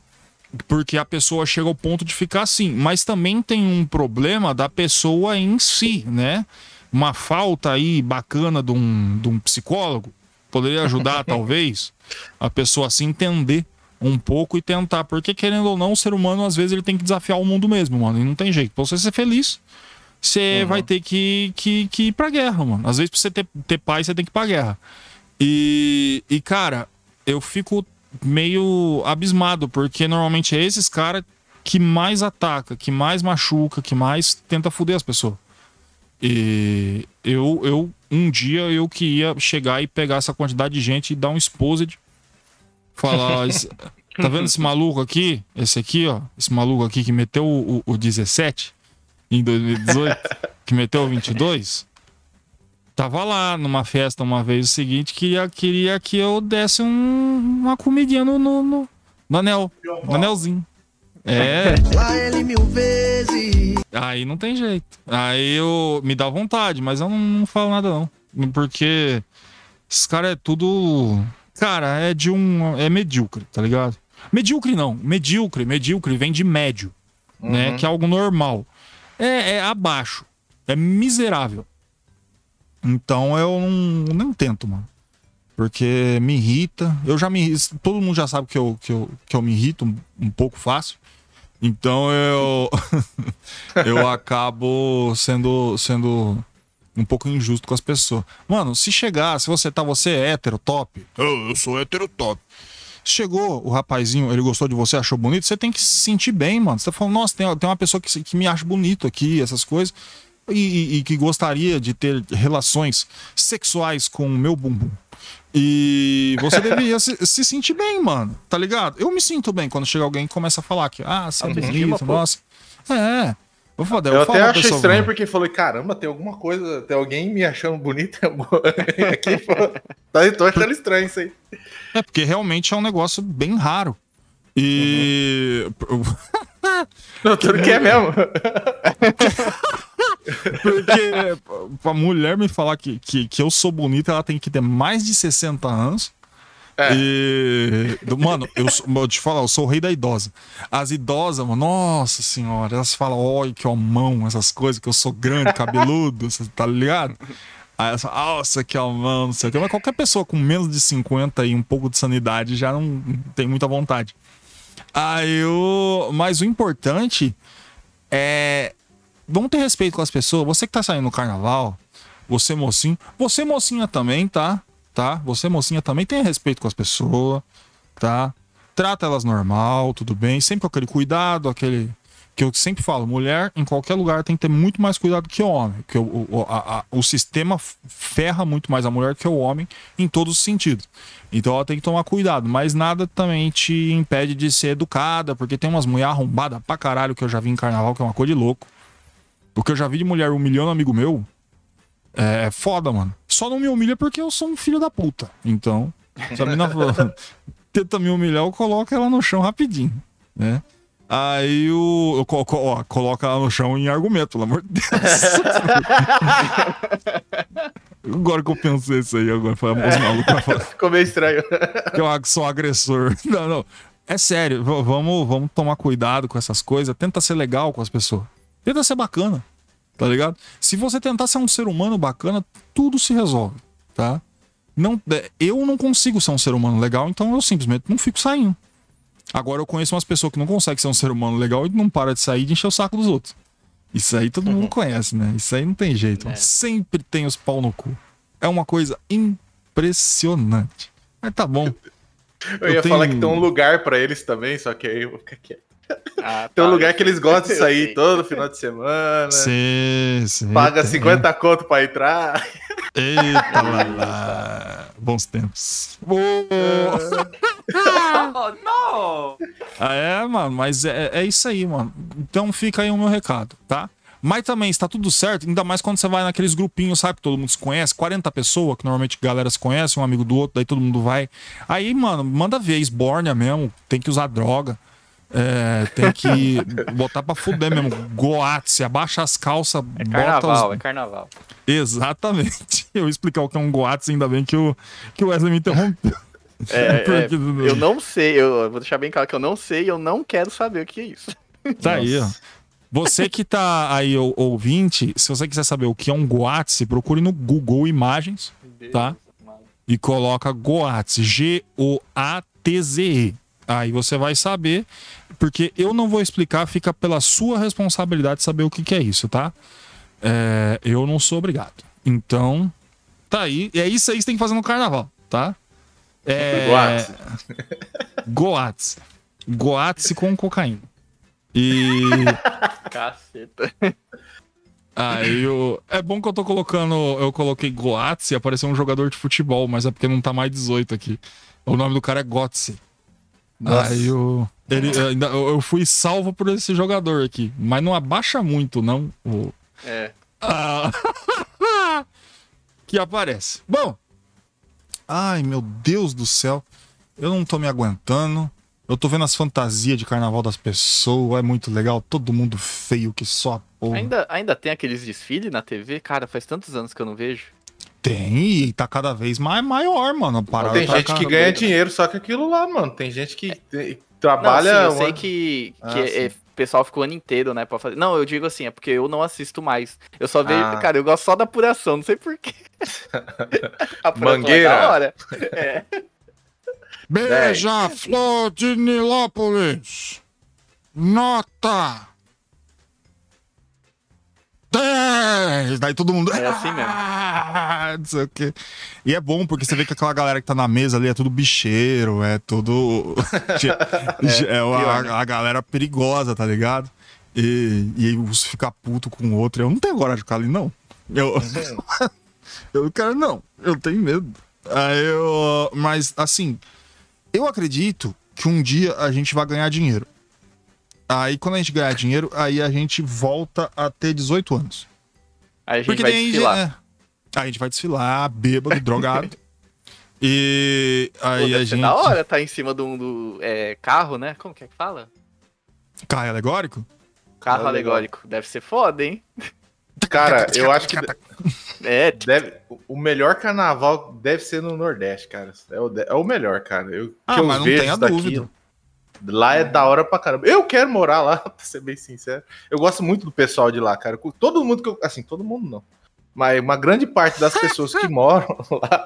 porque a pessoa chega ao ponto de ficar assim. Mas também tem um problema da pessoa em si, né? Uma falta aí bacana de um, de um psicólogo poderia ajudar, (laughs) talvez, a pessoa a se entender um pouco e tentar. Porque, querendo ou não, o ser humano, às vezes, ele tem que desafiar o mundo mesmo, mano. E não tem jeito. Pra você ser feliz, você vai ter que, que, que ir pra guerra, mano. Às vezes, pra você ter, ter paz, você tem que ir pra guerra. E, e, cara, eu fico meio abismado, porque normalmente é esses caras que mais ataca, que mais machuca, que mais tenta foder as pessoas. E eu, eu um dia eu queria chegar e pegar essa quantidade de gente e dar um exposed. Falar, "Esse- tá vendo esse maluco aqui? Esse aqui, ó. Esse maluco aqui que meteu o, o, o 17 em 2018, que meteu o 22. Tava lá numa festa uma vez o seguinte, queria, queria que eu desse um- uma comidinha no, no, no, no anel. No anelzinho. É. Aí não tem jeito. Aí eu me dá vontade, mas eu não, não falo nada não. Porque esses caras é tudo. Cara, é de um. É medíocre, tá ligado? Medíocre não. Medíocre, medíocre vem de médio, né? Que é algo normal. É, é abaixo. É miserável. Então eu não, não tento, mano. Porque me irrita. Eu já me. Todo mundo já sabe que eu, que eu, que eu me irrito um, um pouco fácil. Então eu. (laughs) eu (laughs) acabo sendo, sendo um pouco injusto com as pessoas. Mano, se chegar, se você tá, você é hétero top. Eu, eu sou hétero top. Chegou o rapazinho, ele gostou de você, achou bonito, você tem que se sentir bem, mano. Você tá falando, nossa, tem, tem uma pessoa que, que me acha bonito aqui, essas coisas. E, e- e que gostaria de ter relações sexuais com o meu bumbum. E você deveria se, (laughs) se sentir bem, mano. Tá ligado? Eu me sinto bem quando chega alguém e começa a falar que, ah, você é Autoestima, bonito, nossa. É. Eu, foda, Eu, falo até acho estranho porque falei, caramba, tem alguma coisa, tem alguém me achando bonito (laughs) aqui, pô. Tá, tô achando estranho isso aí. É, porque realmente é um negócio bem raro. E. (laughs) Não, tudo que é mesmo. (laughs) Porque pra mulher me falar que, que, que eu sou bonita, ela tem que ter mais de 60 anos. É. E. Mano, eu, eu te falar, eu sou o rei da idosa. As idosas, mano, nossa senhora, elas falam, oi, que mão, essas coisas, que eu sou grande, cabeludo, (laughs) tá ligado? Aí elas falam, nossa, que mão, não sei o que. Mas qualquer pessoa com menos de 50 e um pouco de sanidade já não tem muita vontade. Aí eu. Mas o importante é. Vamos ter respeito com as pessoas. Você que tá saindo no carnaval, você mocinho, você mocinha também, tá? Tá? Você mocinha também tenha respeito com as pessoas, tá? Trata elas normal, tudo bem, sempre com aquele cuidado, aquele que eu sempre falo, mulher em qualquer lugar tem que ter muito mais cuidado que homem. Que o, o, a- a- o sistema ferra muito mais a mulher que o homem em todos os sentidos. Então ela tem que tomar cuidado, mas nada também te impede de ser educada, porque tem umas mulheres arrombadas pra caralho que eu já vi em carnaval, que é uma coisa de louco. O que eu já vi de mulher humilhando um amigo meu é foda, mano. Só não me humilha porque eu sou um filho da puta. Então, se a mina (laughs) (laughs) tenta me humilhar, eu coloco ela no chão rapidinho, né? Aí o. Eu coloco, ó, coloca ela no chão em argumento, pelo amor de Deus. (laughs) agora que eu pensei isso aí, agora foi malucos vai falar Ficou meio estranho. que eu sou agressor. Não, não. É sério, vamos, vamos tomar cuidado com essas coisas. Tenta ser legal com as pessoas. Tenta ser bacana, tá ligado? Se você tentar ser um ser humano bacana, tudo se resolve, tá? Não, é, eu não consigo ser um ser humano legal, então eu simplesmente não fico saindo. Agora eu conheço umas pessoas que não conseguem ser um ser humano legal e não para de sair e de encher o saco dos outros. Isso aí todo mundo (laughs) conhece, né? Isso aí não tem jeito. mano. Sempre tem os pau no cu. É uma coisa impressionante. Mas tá bom. (laughs) Eu ia Eu tenho- falar que tem um lugar pra eles também, só que aí eu vou ficar quieto. Ah, Tem um lugar que eles gostam de sair (laughs) todo final de semana. Sim, sim. Paga tem. 50 conto pra entrar. Eita lá, lá. (laughs) Bons tempos. (laughs) Oh, não! Ah, é, mano, mas é, é isso aí, mano. Então fica aí o meu recado, tá? Mas também está tudo certo, ainda mais quando você vai naqueles grupinhos, sabe? Que todo mundo se conhece, 40 pessoas, que normalmente a galera se conhece, um amigo do outro, daí todo mundo vai. Aí, mano, manda ver, esbórnia mesmo, tem que usar droga. É, tem que botar pra fuder mesmo. Goatse, abaixa as calças, É bota carnaval, os... é carnaval. Exatamente. (laughs) Eu ia explicar o que é um Goatse, ainda bem que o, que o Wesley me interrompeu. É, (laughs) é, eu não sei, eu vou deixar bem claro que eu não sei e eu não quero saber o que é isso. (laughs) Tá aí, ó. Você que tá aí, ou- ouvinte, se você quiser saber o que é um Goatse, procure no Google Imagens, tá? E coloca Goatse, G-O-A-T-Z-E. Aí você vai saber, porque eu não vou explicar, fica pela sua responsabilidade saber o que, que é isso, tá? É, eu não sou obrigado. Então, tá aí. E é isso aí que você tem que fazer no carnaval, tá? É. Goatse. Goatse com cocaína. E (laughs) Caceta. aí eu, é bom que eu tô colocando, eu coloquei Goatse e apareceu um jogador de futebol, mas é porque não tá mais 18 aqui. O nome do cara é Gotze. Nossa. Aí eu, ele, ainda- eu eu fui salvo por esse jogador aqui, mas não abaixa muito, não. O, É. Ah, (laughs) que aparece. Bom. Ai, meu Deus do céu. Eu não tô me aguentando. Eu tô vendo as fantasias de carnaval das pessoas. É muito legal. Todo mundo feio que só a porra. Ainda, ainda tem aqueles desfiles na TV? Cara, faz tantos anos que eu não vejo. Tem e tá cada vez mais maior, mano. A parada Tem tá gente que ganha dinheiro só que aquilo lá, mano. Tem gente que tem- trabalha. não, sim, eu sei que, que Ah, é- pessoal ficou o ano inteiro, né, pra fazer. Não, eu digo assim, é porque eu não assisto mais. Eu só vejo, Ah. cara, eu gosto só da apuração, não sei porquê. A (laughs) apuração é Mangueira. da hora. É. Beija-flor de Nilópolis. Nota. 10. Daí todo mundo. É assim mesmo. Ah, não sei o quê. E é bom porque você vê que aquela galera que tá na mesa ali é tudo bicheiro, é tudo. (laughs) (laughs) é, pior, né? a, a galera perigosa, tá ligado? E, e aí uns fica puto com o outro. Eu não tenho coragem de ficar ali, não. Eu, (laughs) eu não quero, não. Eu tenho medo. Aí eu. Mas, assim, eu acredito que um dia a gente vai ganhar dinheiro. Aí, quando a gente ganhar dinheiro, aí a gente volta a ter 18 anos. Aí a gente Porque vai desfilar. é, Aí a gente vai desfilar, bêbado, drogado. (laughs) E Pô, aí deve a gente. da hora tá em cima de um do, é, carro, né? Como que é que fala? Carro alegórico? Carro É legal. alegórico. Deve ser foda, hein? (laughs) Cara, eu acho que É, (laughs) deve, o melhor carnaval deve ser no Nordeste, cara. É o, de- é o melhor, cara. Eu, Ah, que eu mas não vejo tenha daqui, dúvida. Lá é da hora pra caramba. Eu quero morar lá, (laughs) pra ser bem sincero. Eu gosto muito do pessoal de lá, cara. Todo mundo que eu. Assim, todo mundo não. Mas uma grande parte das pessoas que (laughs) moram lá.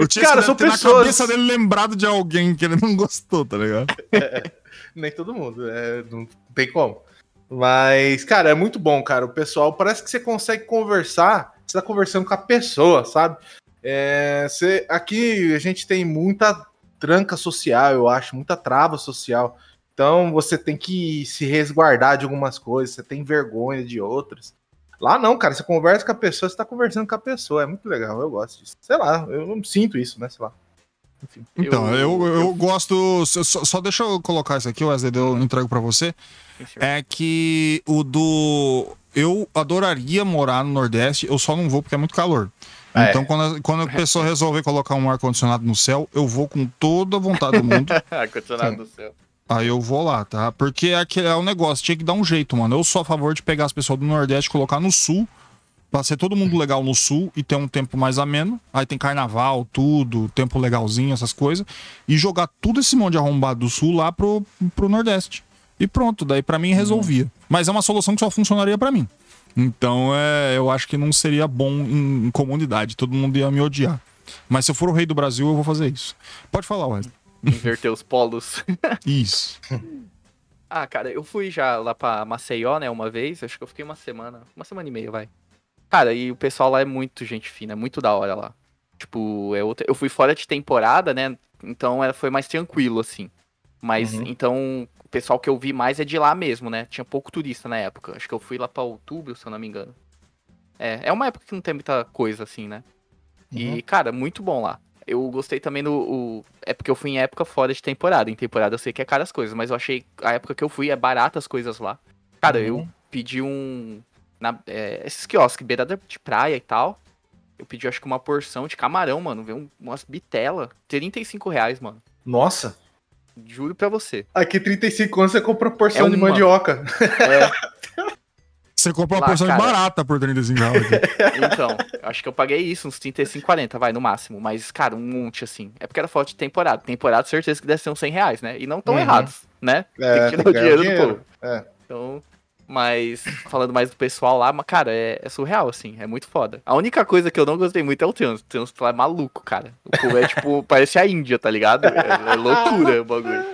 O Tia Cara, são ter na pessoas- cabeça dele lembrado de alguém que ele não gostou, tá ligado? (laughs) Nem todo mundo, é, não tem como. Mas, cara, é muito bom, cara. O pessoal parece que você consegue conversar, você tá conversando com a pessoa, sabe? É, você, aqui a gente tem muita tranca social, eu acho, muita trava social. Então você tem que se resguardar de algumas coisas, você tem vergonha de outras. Lá não, cara, você conversa com a pessoa, você tá conversando com a pessoa, é muito legal, eu gosto disso. Sei lá, eu não sinto isso, né, sei lá. Enfim. Então, eu, eu, gosto. Só, só deixa eu colocar isso aqui, Wesley, eu entrego pra você. É que o do. Eu adoraria morar no Nordeste, eu só não vou porque é muito calor. É. Então, quando a, quando a pessoa resolver colocar um ar-condicionado no céu, eu vou com toda a vontade do mundo. (laughs) Ar-condicionado do céu. Aí eu vou lá, tá? Porque é, é um negócio, tinha que dar um jeito, mano. Eu sou a favor de pegar as pessoas do Nordeste e colocar no Sul, pra ser todo mundo legal no Sul e ter um tempo mais ameno. Aí tem carnaval, tudo, tempo legalzinho, essas coisas. E jogar tudo esse monte de arrombado do Sul lá pro, pro Nordeste. E pronto, daí pra mim resolvia. Mas é uma solução que só funcionaria pra mim. Então é, eu acho que não seria bom em, em comunidade, todo mundo ia me odiar. Mas se eu for o rei do Brasil, eu vou fazer isso. Pode falar, Wesley. Inverter os polos. (laughs) Isso. (laughs) Ah, cara, eu fui já lá pra Maceió, né, uma vez. Acho que eu fiquei uma semana. Uma semana e meia, vai. Cara, e o pessoal lá é muito gente fina, é muito da hora lá. Tipo, é outra... eu fui fora de temporada, né? Então era, foi mais tranquilo, assim. Mas, Uhum. então, pessoal que eu vi mais é de lá mesmo, né? Tinha pouco turista na época. Acho que eu fui lá pra outubro, se eu não me engano. É, é uma época que não tem muita coisa, assim, né? E, cara, muito bom lá. Eu gostei também do. o- É porque eu fui em época fora de temporada. Em temporada eu sei que é caro as coisas, mas eu achei. A época que eu fui é barata as coisas lá. Cara, eu Uhum. pedi um. Na, é, esses quiosques, beirada de praia e tal. Eu pedi, acho que uma porção de camarão, mano. Veio um, umas bitela. 35 reais, mano. Nossa, Juro pra você. aqui 35 anos você compra porção É de uma. mandioca. É, (laughs) Você compra uma Lá, porção de cara. barata por 35 reais. (laughs) então, acho que eu paguei isso, uns 35, 40, vai, no máximo. Mas, cara, um monte, assim. É porque era foto de temporada. Temporada, certeza que deve ser uns 100 reais, né? E não tão Uhum. errados, né? É, Tem que tirar o ganhar dinheiro do povo. É. Então, mas falando mais do pessoal lá, mas, cara, é, é surreal, assim, é muito foda. A única coisa que eu não gostei muito é o trânsito. O trânsito lá é maluco, cara. O povo é tipo, (laughs) parece a Índia, tá ligado? É, é loucura o bagulho.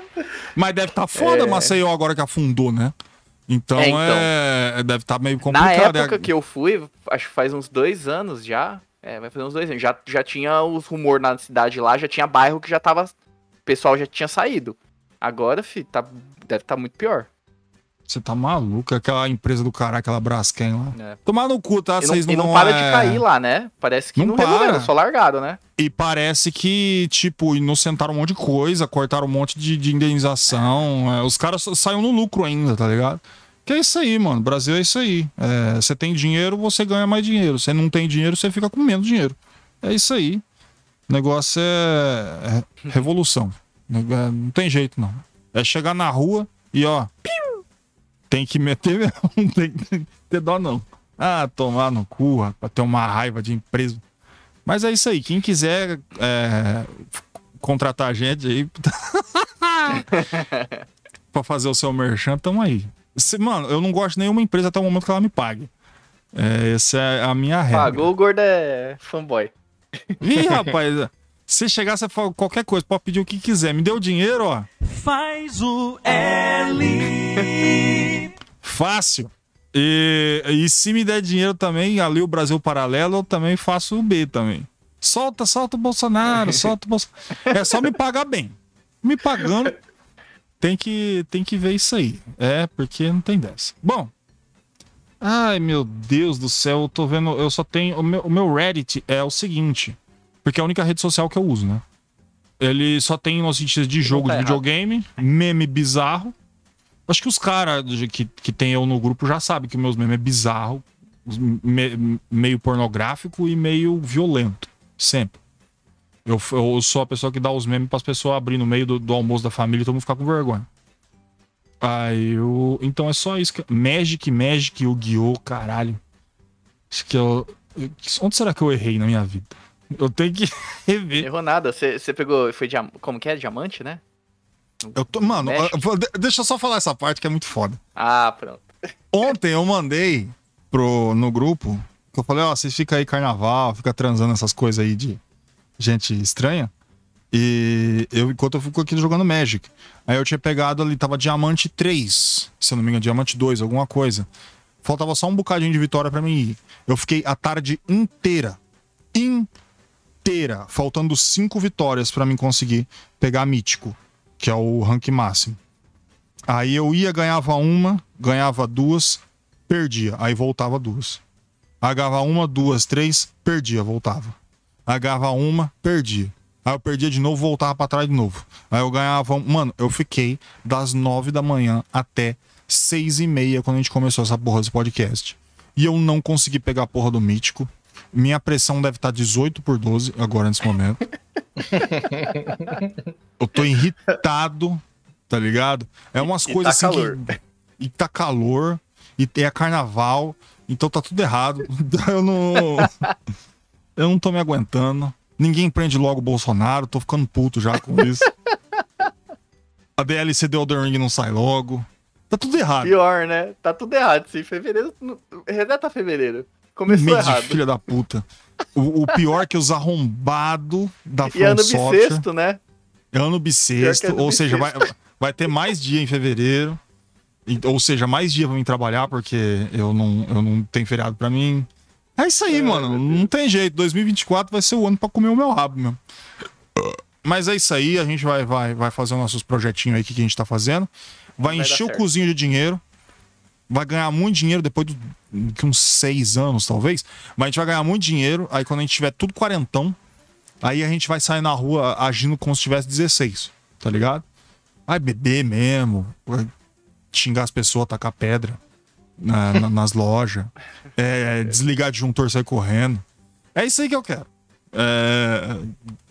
Mas deve estar foda É. Maceió agora que afundou, né? Então É, é, então. deve estar meio Na complicado. época é... que eu fui, acho que faz uns dois anos já. É, vai fazer uns dois anos. Já, já tinha os rumores na cidade lá, já tinha bairro que já tava. O pessoal já tinha saído. Agora, fi, tá, deve estar muito pior. Você tá maluco? Aquela empresa do caralho, aquela Braskem lá. É. Tomar no cu, tá? E não, não vão, para é, de cair lá, né? Parece que Não não, para. resolveram, só largado, né? E parece que, tipo, inocentaram um monte de coisa, cortaram um monte de, de indenização. é, os caras saíram no lucro ainda, tá ligado? Que é isso aí, mano. Brasil é isso aí. É, Você tem dinheiro, você ganha mais dinheiro. Você não tem dinheiro, você fica com menos dinheiro. É isso aí. O negócio é, é revolução. Neg- é, Não tem jeito, não. É chegar na rua e, ó. Tem que meter mesmo. (laughs) Não tem que ter dó, não. Ah, tomar no cu, rapaz, ter uma raiva de empresa. Mas é isso aí. Quem quiser é, contratar a gente aí (laughs) pra fazer o seu merchan, tamo aí. Se- mano, eu não gosto de nenhuma empresa até o momento que ela me pague. É, essa é a minha regra. Pagou, o gordo é fanboy. Ih, rapaz, se chegar, você fala qualquer coisa, pode pedir o que quiser. Me deu dinheiro, ó. Faz o L. Fácil. E, e se me der dinheiro também, ali o Brasil Paralelo, eu também faço o B também. Solta, solta o Bolsonaro, (laughs) solta o Bolsonaro. É só me pagar bem. Me pagando, tem que, tem que ver isso aí. É, porque não tem dessa. Bom. Ai, meu Deus do céu, eu tô vendo. Eu só tenho. O meu, o meu Reddit é o seguinte. Porque é a única rede social que eu uso, né? Ele só tem notícias de jogo tá de videogame, meme bizarro. Acho que os caras que, que tem eu no grupo já sabem que meus memes é bizarro, me- meio pornográfico e meio violento. Sempre. Eu, eu sou a pessoa que dá os memes para as pessoas abrir no meio do, do almoço da família e todo mundo ficar com vergonha. Aí eu. Então é só isso. Que... Magic, Magic, Yu-Gi-Oh! Caralho. Acho que eu- Onde será que eu errei na minha vida? Eu tenho que (laughs) rever. Errou nada. Você você pegou. Foi diam... Como que é? Diamante, né? Eu tô, mano, eu deixa eu só falar essa parte que é muito foda. Ah, pronto. Ontem eu mandei pro, no grupo que eu falei, ó, vocês ficam aí carnaval, fica transando essas coisas aí de gente estranha. E eu, enquanto eu fico aqui jogando Magic. Aí eu tinha pegado ali, tava diamante 3, se eu não me engano, diamante 2, alguma coisa. Faltava só um bocadinho de vitória pra mim ir. Eu fiquei a tarde inteira, inteira, faltando cinco vitórias pra mim conseguir pegar mítico, que é o rank máximo. Aí eu ia, ganhava uma, ganhava duas, perdia. Aí voltava duas. Agava uma, duas, três, perdia, voltava. Agava uma, perdia. Aí eu perdia de novo, voltava pra trás de novo. Aí eu ganhava. Mano, eu fiquei das nove da manhã até seis e meia quando a gente começou essa porra desse podcast. E eu não consegui pegar a porra do mítico. Minha pressão deve estar 18 por 12 agora nesse momento. (laughs) eu tô irritado, tá ligado? É umas E- e coisas tá assim calor. que. (laughs) E tá calor. E é carnaval. Então tá tudo errado. (laughs) Eu não. Eu não tô me aguentando. Ninguém prende logo o Bolsonaro. Tô ficando puto já com isso. A DLC do Elden Ring não sai logo. Tá tudo errado. Pior, né? Tá tudo errado. Se fevereiro. tá fevereiro. Começou Meio errado. filha da puta. O, o pior é que os arrombados da E ano From Software- bissexto, né? É ano bissexto, é ou seja, vai, bissexto. vai ter mais dia em fevereiro. Ou seja, mais dia pra mim trabalhar, porque eu não, eu não tenho feriado pra mim. É isso aí, Ai, mano. Não tem jeito. 2024 vai ser o ano pra comer o meu rabo mesmo. Mas é isso aí, a gente vai, vai, vai fazer os nossos projetinhos aí que a gente tá fazendo. Vai, Vai encher o cozinho de dinheiro. Vai ganhar muito dinheiro depois de de uns seis anos, talvez. Mas a gente vai ganhar muito dinheiro. Aí quando a gente tiver tudo quarentão, aí a gente vai sair na rua agindo como se tivesse 16, tá ligado? Vai beber mesmo, vai xingar as pessoas, tacar pedra na- na- nas lojas, (laughs) é, desligar disjuntor, sair correndo. É isso aí que eu quero. É,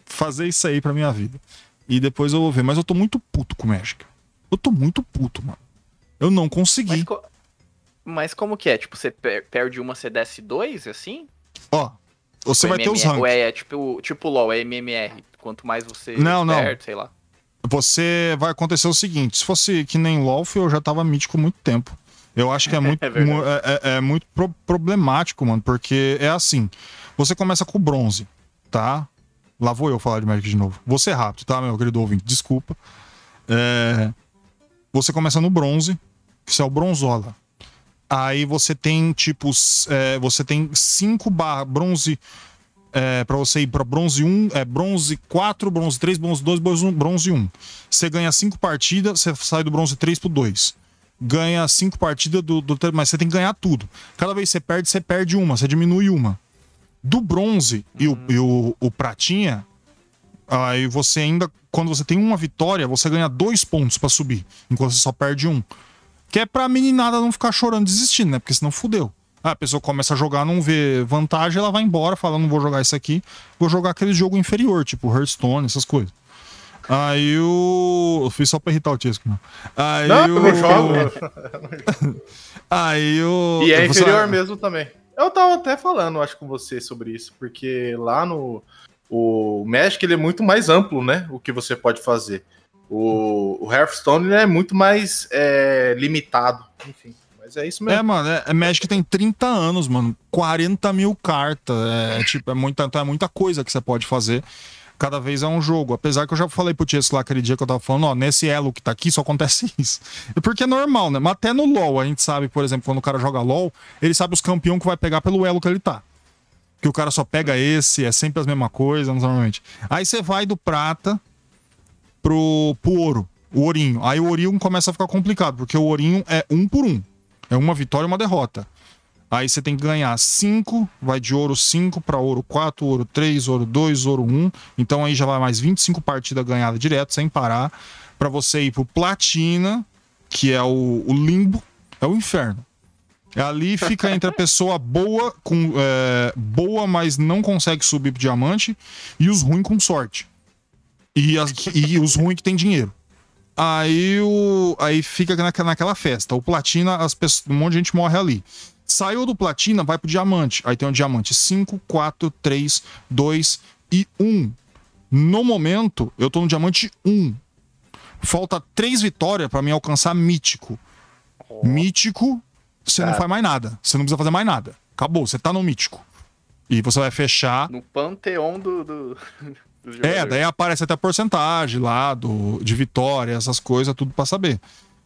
fazer isso aí pra minha vida. E depois eu vou ver. Mas eu tô muito puto com o Magic. Eu tô muito puto, mano. Eu não consegui. Mas, Mas como que é? Tipo, você per- perde uma, você desce dois, assim? Ó, você Ou vai ter os MMR ranks. é tipo, tipo LOL, é MMR. Quanto mais você Não, não. perde, sei lá. Você vai acontecer o seguinte: se fosse que nem LOL, eu já tava mítico muito tempo. Eu acho que é (laughs) muito, É é, é- é muito pro- problemático, mano, porque é assim: você começa com o bronze, tá? Lá vou eu falar de Magic de novo. Vou ser rápido, tá, meu querido ouvinte? Desculpa. É, Você começa no bronze, que isso é o bronzola. Aí você tem, tipo, s- é, você tem 5 barra bronze é, para você ir para bronze 1, é bronze 4, bronze 3, bronze 2, bronze 1, bronze 1. Você ganha 5 partidas, você sai do bronze 3 pro 2. Ganha 5 partidas do, do. Mas você tem que ganhar tudo. Cada vez que você perde, você perde uma, você diminui uma. Do bronze e, o, e o, o pratinha, aí você ainda. Quando você tem uma vitória, você ganha dois pontos pra subir, enquanto você só perde um. Que é pra meninada não ficar chorando, desistindo, né? Porque senão fudeu. Ah, a pessoa começa a jogar, não vê vantagem, ela vai embora, fala, não vou jogar isso aqui, vou jogar aquele jogo inferior, tipo Hearthstone, essas coisas. Aí eu. Eu fiz só pra irritar o Tisco, não. Aí Não, eu... eu não jogo. Aí eu. E é você- inferior mesmo também. Eu tava até falando, acho, com você sobre isso, porque lá no. O Magic ele é muito mais amplo, né? O que você pode fazer. O, o Hearthstone é muito mais é, limitado. Enfim, mas é isso É, mesmo. mano, é, é Magic tem 30 anos, mano. 40 mil cartas. É, tipo, é muita, então é muita coisa que você pode fazer. Cada vez é um jogo. Apesar que eu já falei pro Tiesco lá aquele dia que eu tava falando, ó, nesse elo que tá aqui só acontece (laughs) isso. Porque é normal, né? Mas até no LoL, a gente sabe, por exemplo, quando o cara joga LoL, ele sabe os campeões que vai pegar pelo elo que ele tá. Que o cara só pega esse, é sempre as mesmas coisas, normalmente. Aí você vai do prata pro, pro ouro, o ourinho. Aí o ourinho começa a ficar complicado, porque o ourinho é um por um. É uma vitória e uma derrota. Aí você tem que ganhar 5, vai de ouro 5 para ouro 4, ouro 3, ouro 2, ouro 1. Então aí já vai mais 25 partidas ganhadas direto, sem parar. Para você ir pro platina, que é o, o limbo, é o inferno. Ali fica entre a (laughs) pessoa boa, com é, boa, mas não consegue subir pro diamante, e os ruins com sorte. E, as- e os ruins que tem dinheiro. Aí, o, aí fica naquela, naquela festa. O platina, as pessoas, um monte de gente morre ali. Saiu do platina, vai pro diamante. Aí tem o diamante 5, 4, 3, 2 e 1. No momento, eu tô no diamante 1. Falta três vitórias pra mim alcançar mítico. Mítico, você não Cara. faz mais nada. Você não precisa fazer mais nada. Acabou, você tá no mítico. E você vai fechar. No panteão do, do, É, daí aparece até a porcentagem lá do, de vitória, essas coisas, tudo pra saber.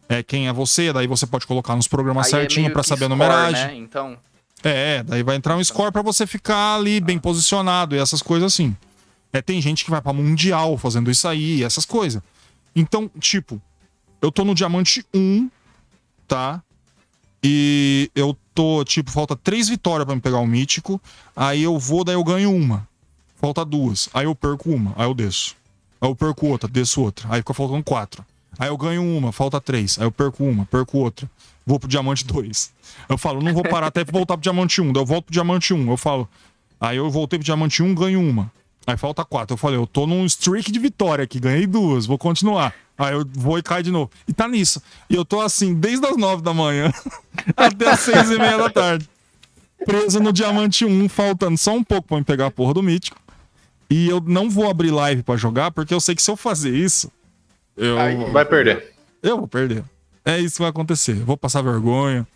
É quem é você, daí você pode colocar nos programas Aí é certinho pra que saber a score, numeragem. Né? Então, É, daí vai entrar um score pra você ficar ali bem posicionado e essas coisas assim. É, tem gente que vai pra mundial fazendo isso aí, essas coisas. Então, tipo, Eu tô no diamante 1, tá? E eu tô, tipo, falta três vitórias pra me pegar o mítico. Aí eu vou, daí eu ganho uma. Falta duas. Aí eu perco uma, aí eu desço. Aí eu perco outra, desço outra. Aí fica faltando quatro. Aí eu ganho uma, falta três. Aí eu perco uma, perco outra. Vou pro diamante 2. Eu falo, não vou parar até voltar pro diamante 1. Daí eu volto pro diamante 1. Eu falo, aí eu voltei pro diamante 1, ganho uma. Aí falta quatro. Eu falei, eu tô num streak de vitória aqui, ganhei duas, vou continuar. Aí eu vou e cai de novo. E tá nisso. E eu tô assim, desde as nove da manhã (laughs) até as seis e meia da tarde. Preso no diamante 1, faltando só um pouco pra me pegar a porra do mítico. E eu não vou abrir live pra jogar, porque eu sei que se eu fazer isso, eu, Vai perder. eu vou perder. É isso que vai acontecer. Eu vou passar vergonha.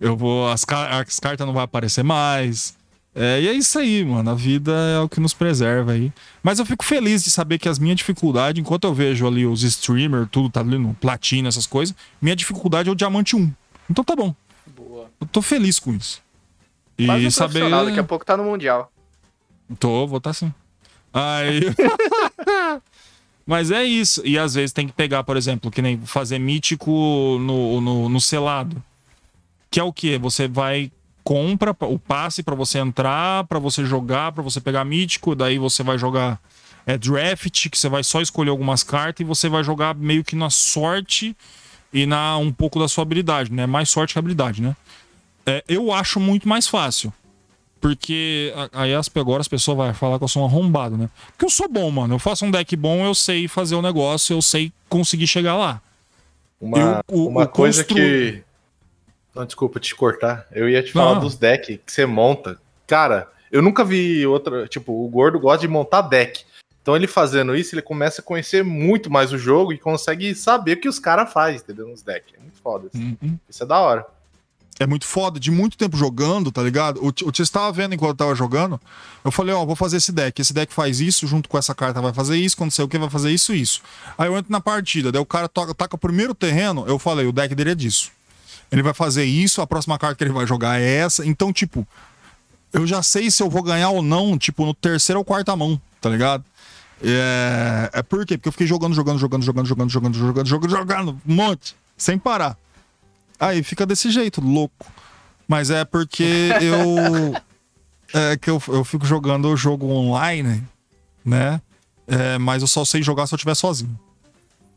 Eu vou. As, as cartas não vão aparecer mais. É, e é isso aí, mano. A vida é o que nos preserva aí. Mas eu fico feliz de saber que as minhas dificuldades, enquanto eu vejo ali os streamers, tudo tá ali no platina, essas coisas, minha dificuldade é o diamante 1. Então tá bom. Boa. Eu tô feliz com isso. E Quase um saber. daqui a pouco tá no Mundial. Tô, vou tá sim. Aí. (laughs) Mas é isso. E às vezes tem que pegar, por exemplo, que nem fazer mítico no, no, no selado. Que é o quê? Você vai, compra o passe pra você entrar, pra você jogar, pra você pegar mítico, daí você vai jogar é, draft, que você vai só escolher algumas cartas e você vai jogar meio que na sorte e na um pouco da sua habilidade, né? Mais sorte que habilidade, né? É, eu acho muito mais fácil. Porque aí as, agora as pessoas vão falar que eu sou um arrombado, né? Porque eu sou bom, mano. Eu faço um deck bom, eu sei fazer o negócio, eu sei conseguir chegar lá. Uma, Eu- o- uma o coisa constru- que. Não, desculpa te cortar. Eu ia te falar Não. dos decks que você monta. Cara, eu nunca vi outra. Tipo, o gordo gosta de montar deck. Então ele fazendo isso, ele começa a conhecer muito mais o jogo e consegue saber o que os caras fazem, entendeu? Nos decks. É muito foda. assim. Uhum. Isso é da hora. É muito foda, de muito tempo jogando, tá ligado? O, Tia estava vendo enquanto eu tava jogando. Eu falei, ó, vou fazer esse deck. Esse deck faz isso, junto com essa carta vai fazer isso, quando sei o que, vai fazer isso isso. Aí eu entro na partida, daí o cara toca, taca o primeiro terreno, eu falei, o deck dele é disso. Ele vai fazer isso, a próxima carta que ele vai jogar é essa. Então, tipo, eu já sei se eu vou ganhar ou não, tipo, no terceiro ou quarta mão, tá ligado? É, é por quê? Porque eu fiquei jogando, jogando, jogando, jogando, jogando, jogando, jogando, jogando, jogando, um monte, sem parar. Aí fica desse jeito, louco. Mas é porque (laughs) eu. É que eu, eu fico jogando o jogo online, né? É, mas eu só sei jogar se eu estiver sozinho.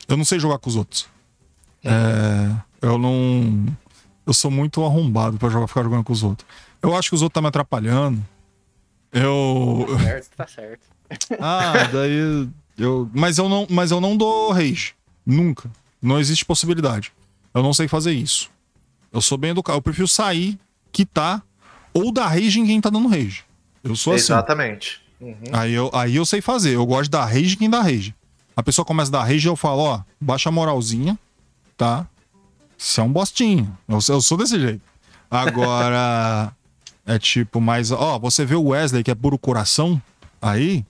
Eu não sei jogar com os outros. É, eu não. Eu sou muito arrombado pra jogar, ficar jogando com os outros. Eu acho que os outros tá me atrapalhando. Eu. (laughs) Certo, tá certo. Ah, daí eu, mas eu não, mas eu não dou rage, nunca. Não existe possibilidade. Eu não sei fazer isso. Eu sou bem educado. Eu prefiro sair, quitar ou dar rage em quem tá dando rage. Eu sou assim. Exatamente. Uhum. Aí eu, aí eu sei fazer. Eu gosto de dar rage em quem dá rage. A pessoa começa a dar rage eu falo, ó, baixa a moralzinha, tá? Você é um bostinho. Eu, eu sou desse jeito. Agora, (laughs) é tipo, mas, ó, você vê o Wesley, que é puro coração, aí,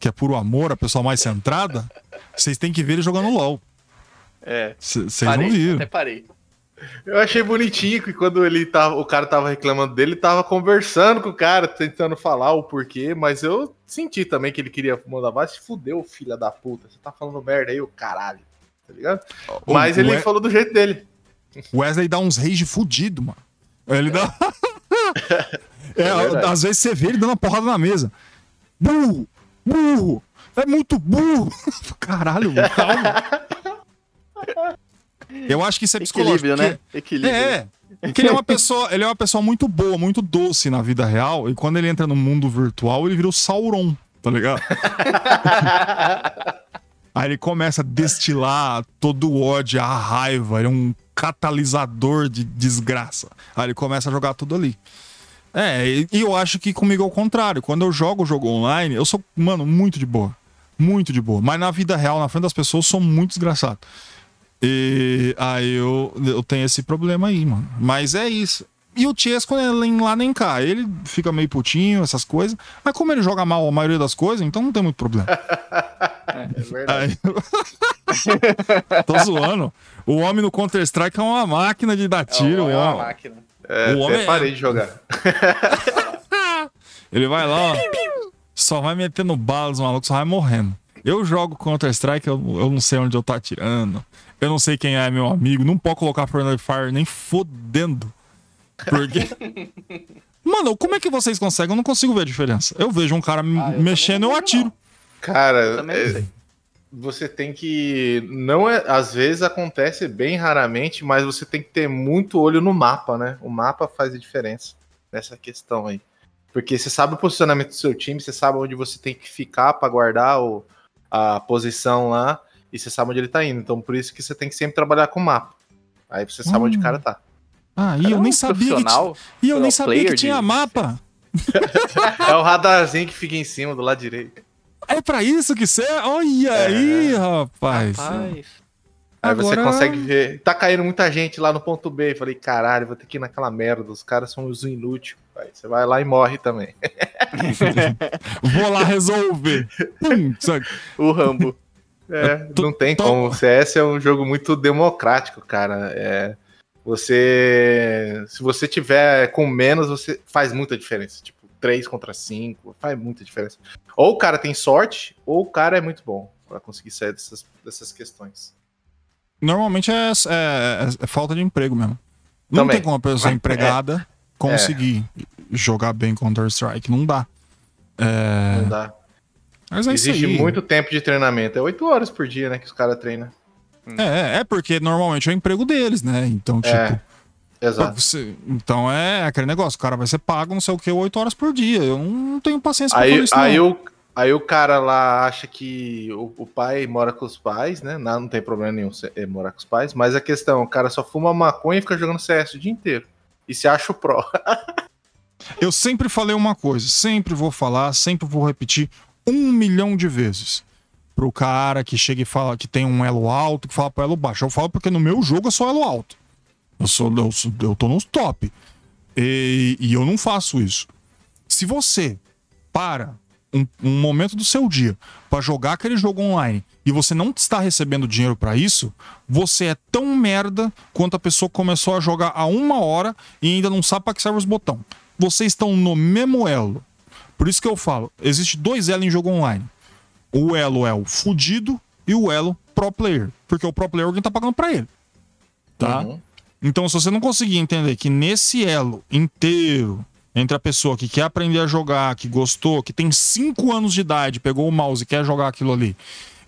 que é puro amor, a pessoa mais centrada, vocês têm que ver ele jogando LOL. É. Vocês não viram. Até parei. Eu achei bonitinho que quando ele tava, o cara tava reclamando dele, ele tava conversando com o cara, tentando falar o porquê, mas eu senti também que ele queria mandar vai se fudeu, filha da puta. Você tá falando merda aí, o caralho. Tá ligado? O- Mas o ele We- falou do jeito dele. Wesley dá uns rage fudido, mano. Ele dá. (laughs) é, É às vezes você vê ele dando uma porrada na mesa. Burro! Burro! É muito burro! (laughs) Caralho, calma. (laughs) Eu acho que isso é psicológico. Equilíbrio, né? Equilíbrio. É, porque ele é uma pessoa, ele é uma pessoa muito boa, muito doce na vida real, e quando ele entra no mundo virtual, ele vira o Sauron, tá ligado? (laughs) Aí ele começa a destilar todo o ódio, a raiva, ele é um catalisador de desgraça. Aí ele começa a jogar tudo ali. É, e e eu acho que comigo é o contrário. Quando eu jogo o jogo online, eu sou, mano, muito de boa. Muito de boa. Mas na vida real, na frente das pessoas, eu sou muito desgraçado. E aí eu, eu tenho esse problema aí, mano. Mas é isso. E o Chesco é nem lá nem cá. Ele fica meio putinho, essas coisas. Mas como ele joga mal a maioria das coisas, então não tem muito problema. (laughs) É verdade. Aí... (laughs) Tô zoando. O homem no Counter-Strike é uma máquina de dar tiro. é uma ó. máquina. É, o homem é- parei de jogar. (laughs) Ele vai lá, ó, só vai metendo balas, maluco, só vai morrendo. Eu jogo Counter-Strike, eu, eu não sei onde eu tô atirando. Eu não sei quem é meu amigo. Não pode colocar Friendly Fire nem fodendo. Porque. (laughs) Mano, como é que vocês conseguem? Eu não consigo ver a diferença. Eu vejo um cara Ah, eu mexendo, eu também não atiro. Cara, Também não é, sei. você tem que. Não é. Às vezes acontece bem raramente, mas você tem que ter muito olho no mapa, né? O mapa faz a diferença nessa questão aí. Porque você sabe o posicionamento do seu time, você sabe onde você tem que ficar pra guardar o, a posição lá, e você sabe onde ele tá indo. Então por isso que você tem que sempre trabalhar com o mapa. Aí você sabe onde o Hum. cara tá. Ah, e eu um nem sabia que, e eu nem sabia que tinha de- mapa. (laughs) É o radarzinho que fica em cima do lado direito. É pra isso que você. Olha aí, rapaz. Rapaz. Aí você Agora- consegue ver. Tá caindo muita gente lá no ponto B. Falei, caralho, vou ter que ir naquela merda. Os caras são os inúteis. Aí você vai lá e morre também. (laughs) Vou lá resolver. (laughs) Pum? O Rambo. É, não tem como. O CS é um jogo muito democrático, cara. É, você. Se você tiver com menos, você faz muita diferença. Tipo, 3 contra 5, faz muita diferença. Ou o cara tem sorte, ou o cara é muito bom pra conseguir sair dessas, dessas questões. Normalmente é, é- é falta de emprego mesmo. Não Também. tem como uma pessoa (laughs) É. empregada conseguir jogar bem Counter-Strike. Não dá. É, Não dá. Mas é Exige muito tempo de treinamento. É 8 horas por dia, né, que os caras treinam. É, é porque normalmente é o emprego deles, né? Então, tipo. É, Exato. você- então é aquele negócio, o cara vai ser pago não sei o que, 8 horas por dia. Eu não tenho paciência pra Aí, isso. aí, não. o, aí o cara lá acha que o, o pai mora com os pais, né? Não, não tem problema nenhum é, morar com os pais, mas a questão, o cara só fuma maconha e fica jogando CS o dia inteiro. E se acha o pró. (laughs) Eu sempre falei uma coisa, sempre vou falar, sempre vou repetir um milhão de vezes. Pro cara que chega e fala que tem um elo alto, que fala pro elo baixo. Eu falo porque no meu jogo eu sou elo alto. Eu, sou, eu, eu tô nos top. E, e eu não faço isso. Se você para um, um momento do seu dia pra jogar aquele jogo online e você não está recebendo dinheiro pra isso, você é tão merda quanto a pessoa começou a jogar há uma hora e ainda não sabe pra que serve os botões. Vocês estão no mesmo elo. Por isso que eu falo, existe dois elos em jogo online. O elo é o fudido e o elo pro player. Porque o pro player alguém tá pagando pra ele. Tá? Uhum. Então, se você não conseguir entender que nesse elo inteiro, entre a pessoa que quer aprender a jogar, que gostou, que tem 5 anos de idade, pegou o mouse e quer jogar aquilo ali,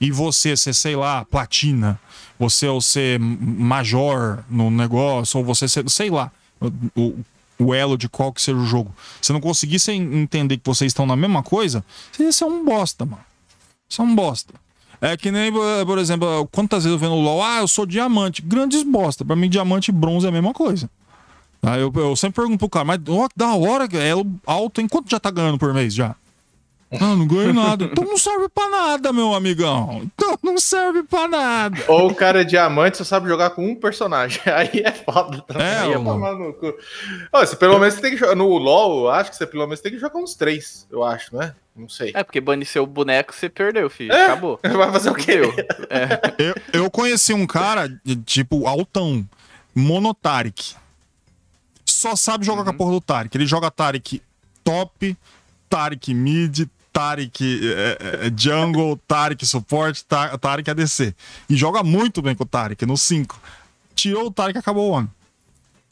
e você ser, sei lá, platina, você ou ser major no negócio, ou você ser, sei lá, o, o elo de qual que seja o jogo, você não conseguir se- entender que vocês estão na mesma coisa, você é um bosta, mano. Você é um bosta. É que nem, por exemplo, quantas vezes eu vendo LOL, ah, eu sou diamante. Grandes bosta. Pra mim, diamante e bronze é a mesma coisa. Aí eu, eu sempre pergunto pro cara, mas que da hora, é alto, em quanto já tá ganhando por mês já? Ah, não ganho nada. Então não serve pra nada, meu amigão. Então não serve pra nada. Ou o cara é diamante só sabe jogar com um personagem. (laughs) Aí é foda também. É, Aí é ô, tomar no cu. Ó, você pelo menos tem que jogar. No LOL, eu acho que você pelo menos tem que jogar uns três, eu acho, né? Não sei. É, porque banir seu boneco, você perdeu, filho. É? Acabou. (laughs) Vai fazer o quê? É. (laughs) Eu, eu conheci um cara, de- tipo, altão, monotarik. Só sabe jogar com a porra do Tarik. Ele joga Tarik top, Tarik mid, Tarik é, é, jungle, Tarik suporte, Ta- Tarik ADC. E joga muito bem com o Tarik, no 5. Tirou o Tarik acabou o ano.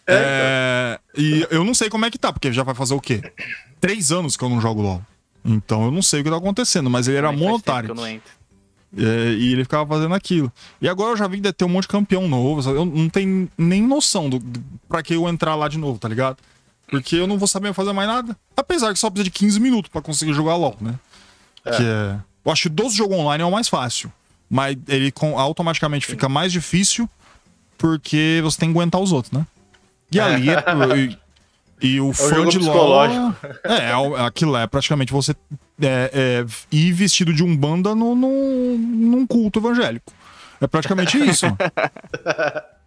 É, e eu não sei como é que tá, porque já vai fazer o quê? Três anos que eu não jogo LOL. Então eu não sei o que tá acontecendo, mas ele era entro. É, e ele ficava fazendo aquilo. E agora eu já vi que deve ter um monte de campeão novo. sabe? Eu não tenho nem noção do, do, pra que eu entrar lá de novo, tá ligado? Porque eu não vou saber fazer mais nada. Apesar que só precisa de 15 minutos pra conseguir jogar LOL, né? Que é. Eu acho que dos jogos online é o mais fácil. Mas ele automaticamente fica mais difícil porque você tem que aguentar os outros, né? E ali (laughs) é. E, e o fã jogo de LOL. psicológico. É, é, aquilo é praticamente você é, é, ir vestido de umbanda no, no, num culto evangélico. É praticamente isso. (laughs)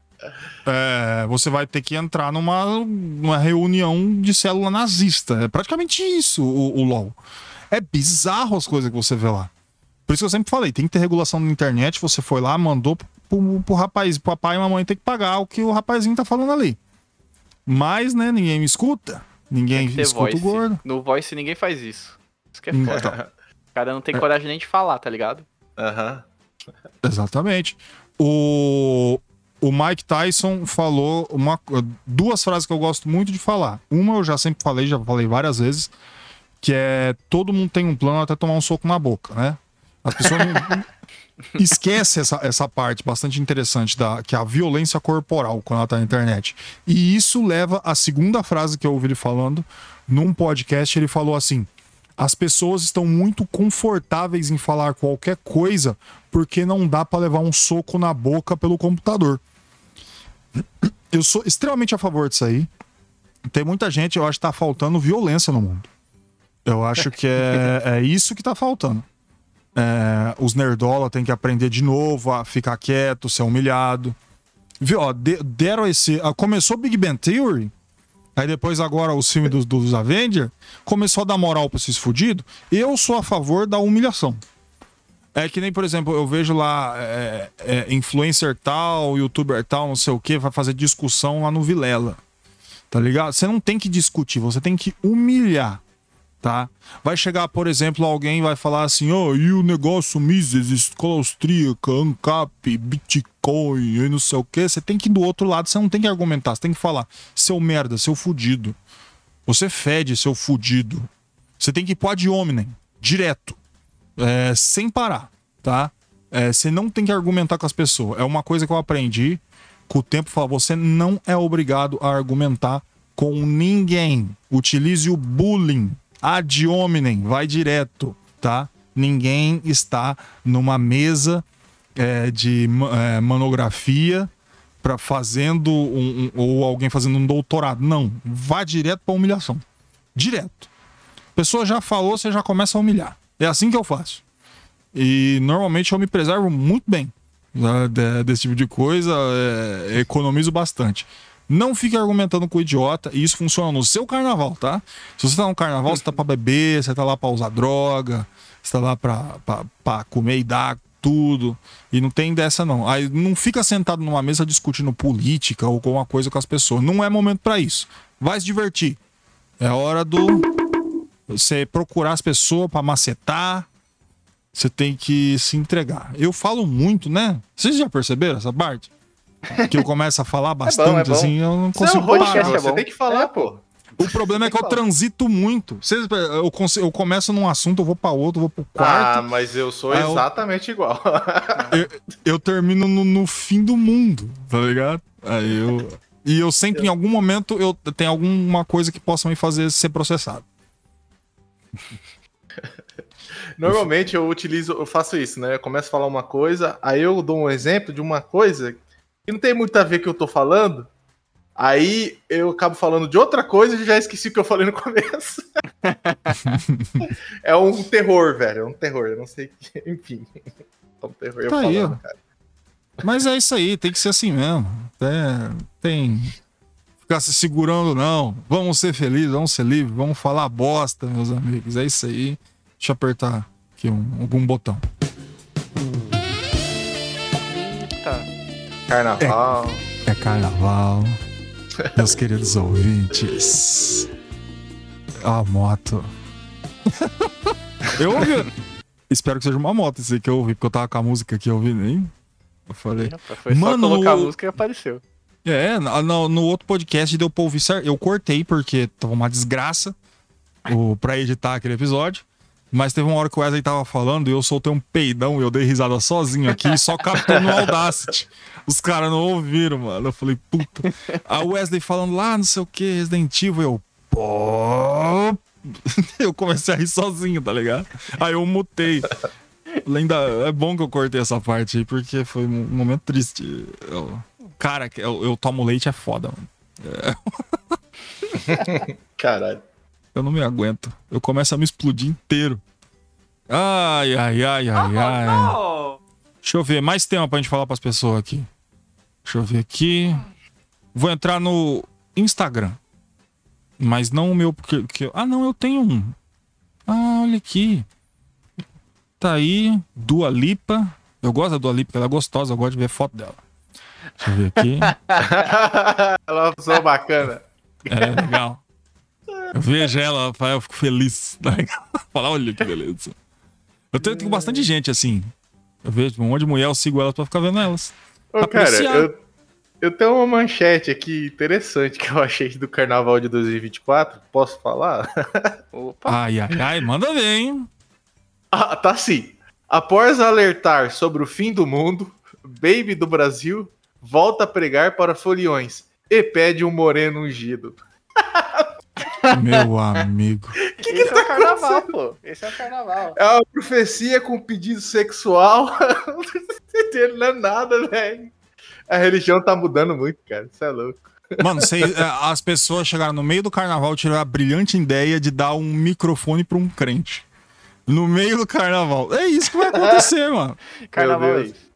É, você vai ter que entrar numa, numa reunião de célula nazista. É praticamente isso o, o LOL. É bizarro as coisas que você vê lá. Por isso que eu sempre falei, tem que ter regulação na internet. Você foi lá, mandou pro, pro rapaz, pro papai e mamãe tem que pagar o que o rapazinho tá falando ali. Mas, né, ninguém me escuta. Ninguém escuta voice. o gordo. No voice ninguém faz isso. Isso que é Então. foda. O cara não tem coragem nem de falar, tá ligado? Aham. Exatamente. O, o Mike Tyson falou uma, duas frases que eu gosto muito de falar. Uma eu já sempre falei, já falei várias vezes, que é todo mundo tem um plano até tomar um soco na boca, né? As pessoas (laughs) esquece essa, essa parte bastante interessante da que é a violência corporal quando ela tá na internet. E isso leva à segunda frase que eu ouvi ele falando num podcast, ele falou assim: as pessoas estão muito confortáveis em falar qualquer coisa porque não dá para levar um soco na boca pelo computador. Eu sou extremamente a favor disso aí. Tem muita gente, eu acho que tá faltando violência no mundo. Eu acho que é, é isso que tá faltando. É, os nerdola têm que aprender de novo a ficar quieto, ser humilhado. Viu, ó, de- deram esse. ah, Começou Big Bang Theory, aí depois agora os filmes dos, dos Avengers, começou a dar moral pra esses fudidos. Eu sou a favor da humilhação. É que nem, por exemplo, eu vejo lá é, é, influencer tal, youtuber tal, não sei o que, vai fazer discussão lá no Vilela. Tá ligado? Você não tem que discutir, você tem que humilhar tá? Vai chegar, por exemplo, alguém e vai falar assim, ó, e o negócio Mises, escola austríaca, ANCAP, Bitcoin, e não sei o que, você tem que ir do outro lado, você não tem que argumentar, você tem que falar, seu merda, seu fudido. Você fede, seu fudido. Você tem que ir pro ad hominem, direto, é, sem parar, tá? É, você não tem que argumentar com as pessoas. É uma coisa que eu aprendi com o tempo, falar, você não é obrigado a argumentar com ninguém. Utilize o bullying ad hominem, vai direto, tá? Ninguém está numa mesa é, de é, manografia para fazendo um, um- ou alguém fazendo um doutorado. Não, vá direto para humilhação. Direto. A pessoa já falou, você já começa a humilhar. É assim que eu faço. E normalmente eu me preservo muito bem né, de- desse tipo de coisa, é, economizo bastante. Não fique argumentando com o idiota, e isso funciona no seu carnaval, tá? Se você tá no carnaval, você tá pra beber, você tá lá pra usar droga, você tá lá pra, pra, pra comer e dar tudo. E não tem dessa, não. Aí não fica sentado numa mesa discutindo política ou alguma coisa com as pessoas. Não é momento pra isso. Vai se divertir. É hora do. Você procurar as pessoas pra macetar. Você tem que se entregar. Eu falo muito, né? Vocês já perceberam essa parte? Que eu começo a falar (laughs) bastante, bom. assim, eu não Isso é consigo um parar. é você tem que falar, É, pô. O problema é que eu transito muito. Vocês, eu, começo num assunto, eu vou pra outro, eu vou pro Ah, quarto. mas eu sou Ah, eu- exatamente igual. (laughs) eu, eu termino no, no fim do mundo, tá ligado? Aí eu. E eu sempre, em algum momento, eu tenho alguma coisa que possa me fazer ser processado. (laughs) Normalmente eu utilizo, eu faço isso, né? Eu começo a falar uma coisa, aí eu dou um exemplo de uma coisa que não tem muito a ver com o que eu tô falando. Aí eu acabo falando de outra coisa e já esqueci o que eu falei no (laughs) começo. é um terror, velho. É um terror. Eu não sei. que- (laughs) Enfim. É um terror eu Tá aí, falando, ó. cara. Mas é isso aí, tem que ser assim mesmo. É, tem. Ficar se segurando, não. Vamos ser felizes, vamos ser livres, vamos falar bosta, meus amigos. É isso aí. Deixa eu apertar aqui um, algum botão. Tá. Carnaval. É carnaval. (laughs) Meus queridos ouvintes. A moto. eu ouvi. Espero que seja uma moto isso aí que eu ouvi, porque eu tava com a música aqui ouvindo aí. Eu falei. Foi Mano, só colocar a música e apareceu. É, no, no- outro podcast deu pra ouvir. Eu cortei porque tava uma desgraça o, pra editar aquele episódio. Mas teve uma hora que o Wesley tava falando e eu soltei um peidão e eu dei risada sozinho aqui e só captou no Audacity. Os caras não ouviram, mano. Eu falei, puta. O Wesley falando lá, não sei o que, Resident Evil, eu. Pô. (laughs) Eu comecei a rir sozinho, tá ligado? Aí eu mutei. Falei, Ainda é bom que eu cortei essa parte aí, porque foi um momento triste. Eu- cara, eu, eu tomo leite é foda, mano. (laughs) Caralho. Eu não me aguento. Eu começo a me explodir inteiro. Ai, ai, ai, ai, ai. Deixa eu ver, mais tema pra gente falar pras pessoas aqui. Deixa eu ver aqui. Vou entrar no Instagram. Mas não o meu, porque. porque- ah, não, eu tenho um. Ah, olha aqui. Tá aí, Dua Lipa. Eu gosto da Dua Lipa, ela é gostosa, eu gosto de ver foto dela. Deixa eu ver aqui. (laughs) Ela é uma pessoa bacana. É legal. Eu vejo ela, eu fico feliz. Tá? (laughs) Falar, olha que beleza. Eu tenho, tenho bastante gente assim. Eu vejo um monte de mulher, eu sigo elas pra ficar vendo elas. Ô, cara, eu, eu tenho uma manchete aqui interessante que eu achei do Carnaval de 2024. Posso falar? (laughs) Opa. Ai, ai, ai, manda ver, hein? Ah, tá sim. Após alertar sobre o fim do mundo, Baby do Brasil volta a pregar para foliões e pede um moreno ungido. Meu amigo. Esse é o carnaval, pô. Esse é o carnaval. É uma profecia com pedido sexual. (laughs) não é nada, velho. A religião tá mudando muito, cara. Isso é louco. Mano, cê- é, as pessoas chegaram no meio do carnaval e tiveram a brilhante ideia de dar um microfone pra um crente. No meio do carnaval. É isso que vai acontecer, (laughs) mano. Carnaval é Deus. isso.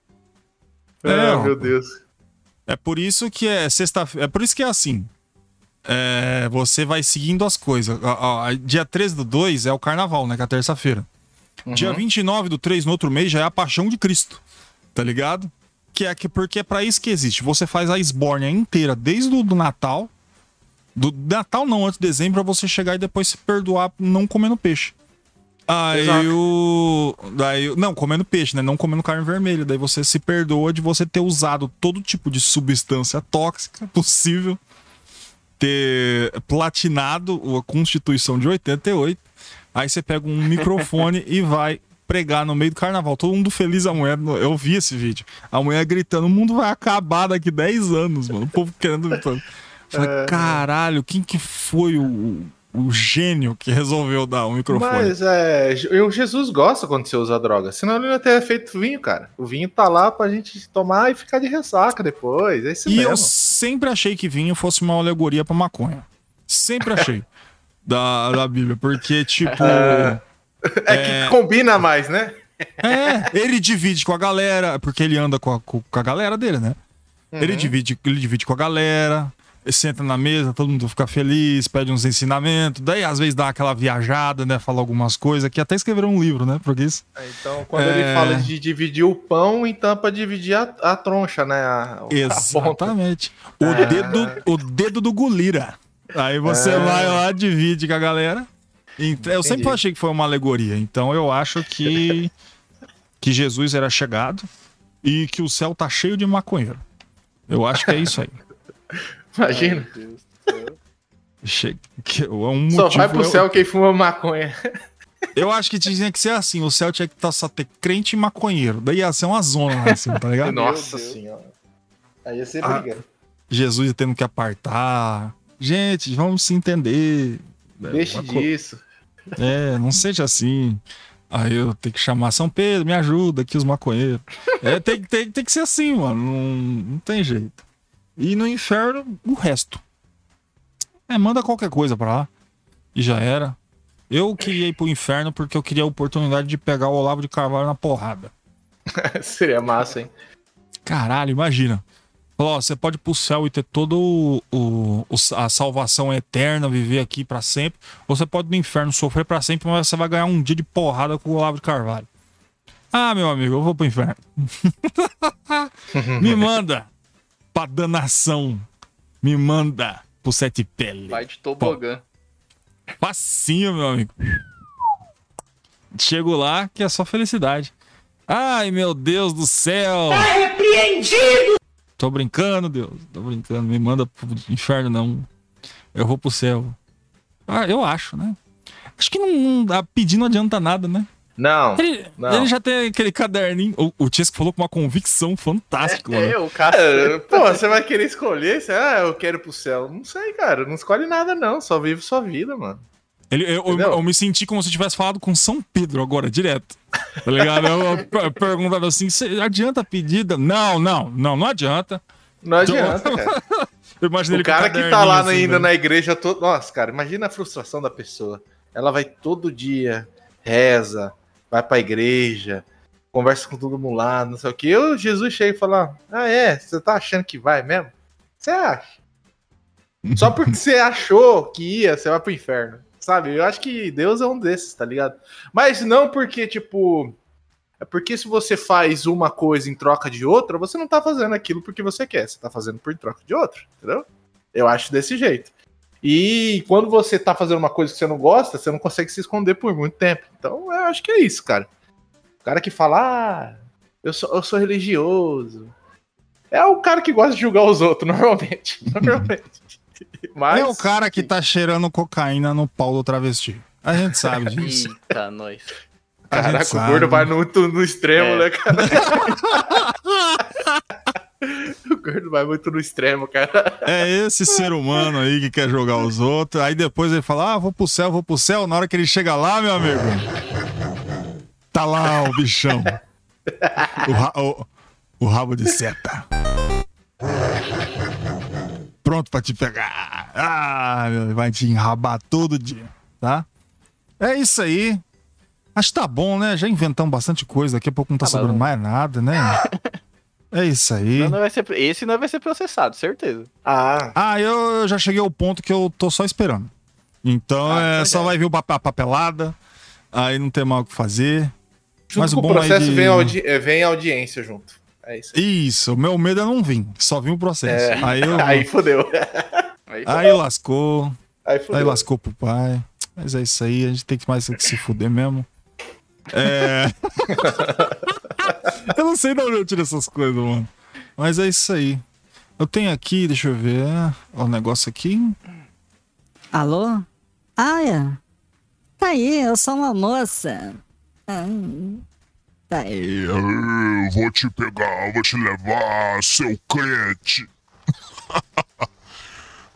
É, ah, ó. meu Deus. É por isso que é sexta-feira. É por isso que é assim. É, você vai seguindo as coisas. Ó, ó, dia 13 do 2 é o carnaval, né? Que é a terça-feira. Dia 29 do 3, no outro mês, já é a paixão de Cristo. Tá ligado? Que é que, porque é pra isso que existe. Você faz a esbórnia inteira desde o do Natal. Do Natal não, antes de dezembro, pra você chegar e depois se perdoar não comendo peixe. Aí Exato. o. Daí, não, comendo peixe, né? Não comendo carne vermelha. Daí você se perdoa de você ter usado todo tipo de substância tóxica possível, ter platinado a Constituição de 88. Aí você pega um microfone (laughs) e vai pregar no meio do carnaval. Todo mundo feliz, a mulher. Eu vi esse vídeo. A mulher gritando: o mundo vai acabar daqui 10 anos, mano. O povo querendo. Falei, caralho, quem que foi o, o gênio que resolveu dar o microfone? Mas é, o Jesus gosta quando você usa droga. Senão ele não ia ter feito vinho, cara. O vinho tá lá pra gente tomar e ficar de ressaca depois. É isso E mesmo. eu sempre achei que vinho fosse uma alegoria pra maconha. Sempre achei. (laughs) da, da Bíblia. Porque, tipo. É que combina mais, né? É, ele divide com a galera, porque ele anda com a, com a galera dele, né? Uhum. Ele, divide, ele divide com a galera, senta na mesa, todo mundo fica feliz, pede uns ensinamentos, daí às vezes dá aquela viajada, né? Fala algumas coisas, que até escreveram um livro, né? Porque isso. Então, quando É. ele fala de dividir o pão, então é pra dividir a, a troncha, né? A, a. Exatamente. O, dedo, o dedo do Gulira. Aí você É. vai lá, divide com a galera. Então, eu sempre achei que foi uma alegoria. Então eu acho que, que Jesus era chegado e que o céu tá cheio de maconheiro. Eu acho que é isso aí. (laughs) Imagina. Meu Deus do céu. Che... que é um motivo, Só vai pro eu- céu quem fuma maconha. (laughs) Eu, acho que tinha que ser assim: o céu tinha que tá, só ter crente e maconheiro. Daí ia ser uma zona lá assim, tá ligado? (laughs) Nossa senhora. Aí ia ser Ah. briga. Jesus tendo que apartar. Gente, vamos se entender. Deixe Uma co- disso. É, não seja assim. Aí eu tenho que chamar São Pedro, me ajuda aqui os maconheiros. É, tem, tem, tem que ser assim, mano. Não, não tem jeito. E no inferno, o resto. É, manda qualquer coisa pra lá. E já era. Eu queria ir pro inferno porque eu queria a oportunidade de pegar o Olavo de Carvalho na porrada. (laughs) Seria massa, hein? Caralho, imagina. Ó, você pode ir pro céu e ter todo o, o- o- a salvação eterna, viver aqui pra sempre. Ou você pode ir no inferno sofrer pra sempre, mas você vai ganhar um dia de porrada com o Olavo de Carvalho. Ah, meu amigo, eu vou pro inferno. (laughs) Me manda pra danação. Me manda pro sete pele. Vai de tobogã. Facinho, meu amigo. Chego lá que é só felicidade. Ai, meu Deus do céu! Tá repreendido! Tô brincando, Deus. Tô brincando. Me manda pro inferno, não. Eu vou pro céu. Ah, eu acho, né? Acho que não, não dá- pedir não adianta nada, né? Não. Ele, Não. ele já tem aquele caderninho. O, o Tiesco falou com uma convicção fantástica, mano. É, o cara. É, Pô, você vai querer escolher? Você, ah, eu quero ir pro céu. Não sei, cara. Não escolhe nada, não. Só vive sua vida, mano. Ele, eu, eu, eu me senti como se eu tivesse falado com São Pedro agora, direto. Tá ligado? Eu, eu per- perguntava assim: "Cê adianta a pedida? Não, não, não, não adianta. Não adianta, cara. (laughs) Eu imaginei O cara que tá lá assim, ainda né? na igreja todo. Nossa, cara, imagina a frustração da pessoa. Ela vai todo dia, reza, vai pra igreja, conversa com todo mundo lá, não sei o que. Eu, Jesus chega e fala: Ah, é? Você tá achando que vai mesmo? Você acha? (laughs) Só porque você achou que ia, você vai pro inferno. Sabe? Eu acho que Deus é um desses, tá ligado? Mas não porque, tipo. É porque se você faz uma coisa em troca de outra, você não tá fazendo aquilo porque você quer, você tá fazendo por troca de outra, entendeu? Eu acho desse jeito. E quando você tá fazendo uma coisa que você não gosta, você não consegue se esconder por muito tempo. Então eu acho que é isso, cara. O cara que fala, ah, eu sou, eu sou religioso. É o cara que gosta de julgar os outros, (laughs) normalmente. Normalmente. Mas. É o cara que tá cheirando cocaína no pau do travesti. A gente sabe (laughs) disso. Eita, nós. Caraca, o gordo vai no, no extremo, É. né, cara? (laughs) o gordo vai muito no extremo, cara. É esse ser humano aí que quer jogar os outros. Aí depois ele fala: Ah, vou pro céu, vou pro céu. Na hora que ele chega lá, meu amigo, tá lá o bichão. O, ra- o- o rabo de seta. Pronto pra te pegar. Ah, meu, vai te enrabar todo dia, tá? É isso aí. Acho que tá bom, né? Já inventamos bastante coisa. Daqui a pouco não tá Tá sobrando bom. mais nada, né? (laughs) É isso aí. Não, não vai ser, esse não vai ser processado, certeza. Ah, Ah, eu, já cheguei ao ponto que eu tô só esperando. Então Ah, é só é. vai vir a papelada, aí não tem mais o que fazer. junto Mas o com o bom aí processo de- vem, audi é, vem audiência junto. É isso aí. Isso, o meu medo é não vir, só vir o processo. É. Aí, eu, (laughs) Aí fodeu. (laughs) Aí, aí lascou, Aí aí lascou pro pai. Mas é isso aí, a gente tem que mais que se fuder mesmo. É. (laughs) eu não sei de onde eu tiro essas coisas, mano. Mas é isso aí. Eu tenho aqui, deixa eu ver. Ó, o negócio aqui. Alô? Aya? Tá aí, eu sou uma moça. Ah, tá aí. Eu vou te pegar, vou te levar, seu crente. (laughs)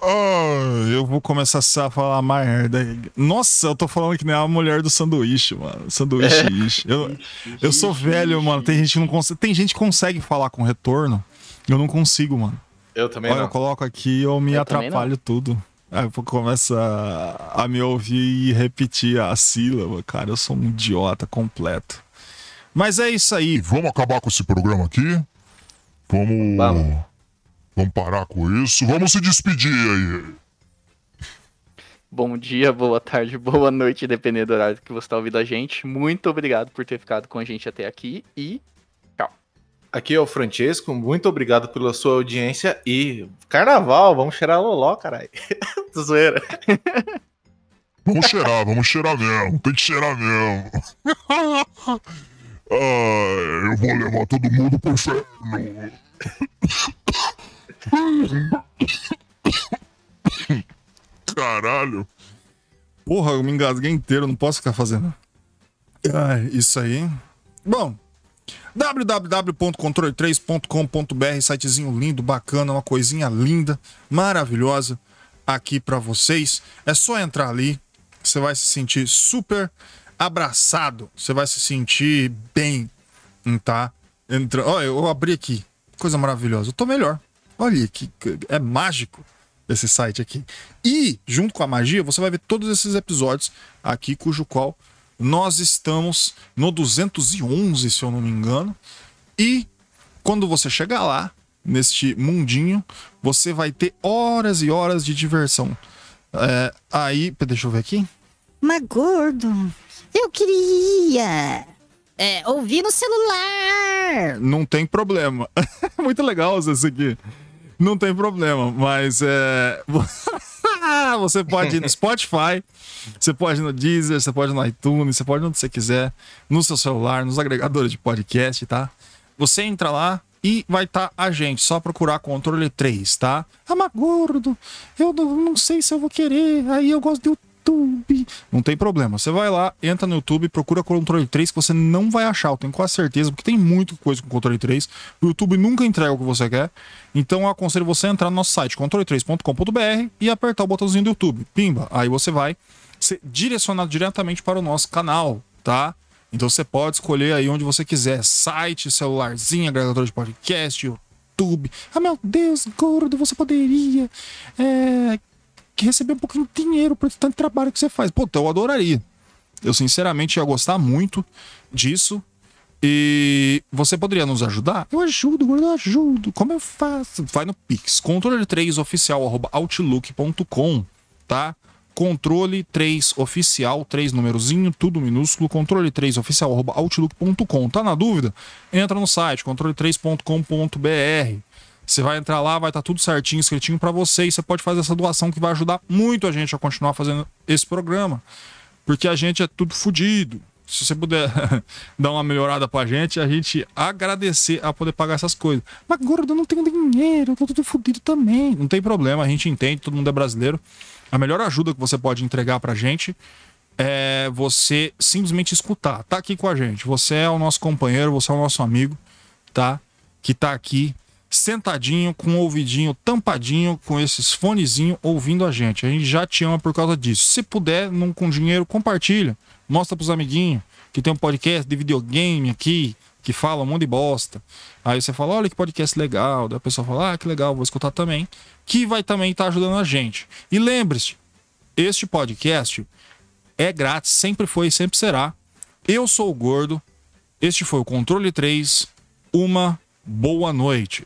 Ah, eu vou começar a falar merda. Nossa, eu tô falando que nem a mulher do sanduíche, mano. Sanduíche, ishi. Eu, eu sou velho, mano. Tem gente que não consegue. Tem gente que consegue falar com retorno. Eu não consigo, mano. Eu também Olha, eu não. coloco aqui eu me Eu atrapalho tudo. Aí eu começo a, a me ouvir e repetir a sílaba. Cara, eu sou um idiota completo. Mas é isso E aí. vamos acabar com esse programa aqui? Vamos. Vamos. Vamos parar com isso. Vamos se despedir aí. Bom dia, boa tarde, boa noite, dependendo do horário que você tá ouvindo a gente. Muito obrigado por ter ficado com a gente até aqui e Aqui é o Francesco, muito obrigado pela sua audiência e carnaval, vamos cheirar loló, caralho. (laughs) Zoeira. (laughs) Vamos cheirar, vamos cheirar mesmo. Tem que cheirar mesmo. (laughs) Ah, eu vou levar todo mundo pro inferno. Caralho. Porra, eu me engasguei inteiro, não posso ficar fazendo. Ai, isso aí. Bom, www.controle3.com.br, sitezinho lindo, bacana, uma coisinha linda, maravilhosa aqui pra vocês. É só entrar ali, você vai se sentir super abraçado, você vai se sentir bem, tá? Entra... Olha, eu abri aqui, coisa maravilhosa. Eu tô melhor. Olha que é mágico esse site aqui. E, junto com a magia, você vai ver todos esses episódios aqui, cujo qual nós estamos no 211, se eu não me engano. E quando você chegar lá, neste mundinho, você vai ter horas e horas de diversão. É, aí, deixa eu ver aqui. Mas gordo, eu queria é, ouvir no celular. Não tem problema. (laughs) Muito legal isso aqui. Não tem problema, mas é. (laughs) você pode ir no Spotify, você pode ir no Deezer, você pode ir no iTunes, você pode ir onde você quiser, no seu celular, nos agregadores de podcast, tá? Você entra lá e vai estar a gente, só procurar controle 3, tá? Ah, mas gordo, eu não, não sei se eu vou querer, aí eu gosto do YouTube. Não tem problema. Você vai lá, entra no YouTube, procura controle 3 que você não vai achar, eu tenho quase certeza, porque tem muita coisa com controle 3. O YouTube nunca entrega o que você quer. Então eu aconselho você a entrar no nosso site controle3.com.br e apertar o botãozinho do YouTube. Pimba, aí você vai ser direcionado diretamente para o nosso canal, tá? Então você pode escolher aí onde você quiser, site, celularzinho, agregador de podcast, YouTube. Ah, meu Deus, gordo, você poderia é, que receber um pouquinho de dinheiro por tanto trabalho que você faz. Pô, então eu adoraria. Eu sinceramente ia gostar muito disso. E você poderia nos ajudar? Eu ajudo, eu ajudo. Como eu faço? Vai no Pix, controle 3 oficial outlook.com, tá? Controle 3 oficial, 3 numerozinho, tudo minúsculo, controle 3 oficial outlook.com. Tá na dúvida? Entra no site controle3.com.br. Você vai entrar lá, vai estar tudo certinho, escritinho para você e você pode fazer essa doação que vai ajudar muito a gente a continuar fazendo esse programa. Porque a gente é tudo fudido. Se você puder (laughs) dar uma melhorada pra gente, a gente agradecer a poder pagar essas coisas. Mas, gordo, eu não tenho dinheiro, eu tô tudo fodido também. Não tem problema, a gente entende, todo mundo é brasileiro. A melhor ajuda que você pode entregar pra gente é você simplesmente escutar. Tá aqui com a gente. Você é o nosso companheiro, você é o nosso amigo, tá? Que tá aqui sentadinho, com o ouvidinho tampadinho, com esses fonezinhos, ouvindo a gente. A gente já te ama por causa disso. Se puder, não com dinheiro, compartilha. Mostra pros amiguinhos que tem um podcast de videogame aqui, que fala um monte de bosta. Aí você fala, olha que podcast legal. Daí a pessoa fala, ah, que legal, vou escutar também. Que vai também estar ajudando a gente. E lembre-se, este podcast é grátis, sempre foi e sempre será. Eu sou o Gordo. Este foi o Controle 3. Uma boa noite.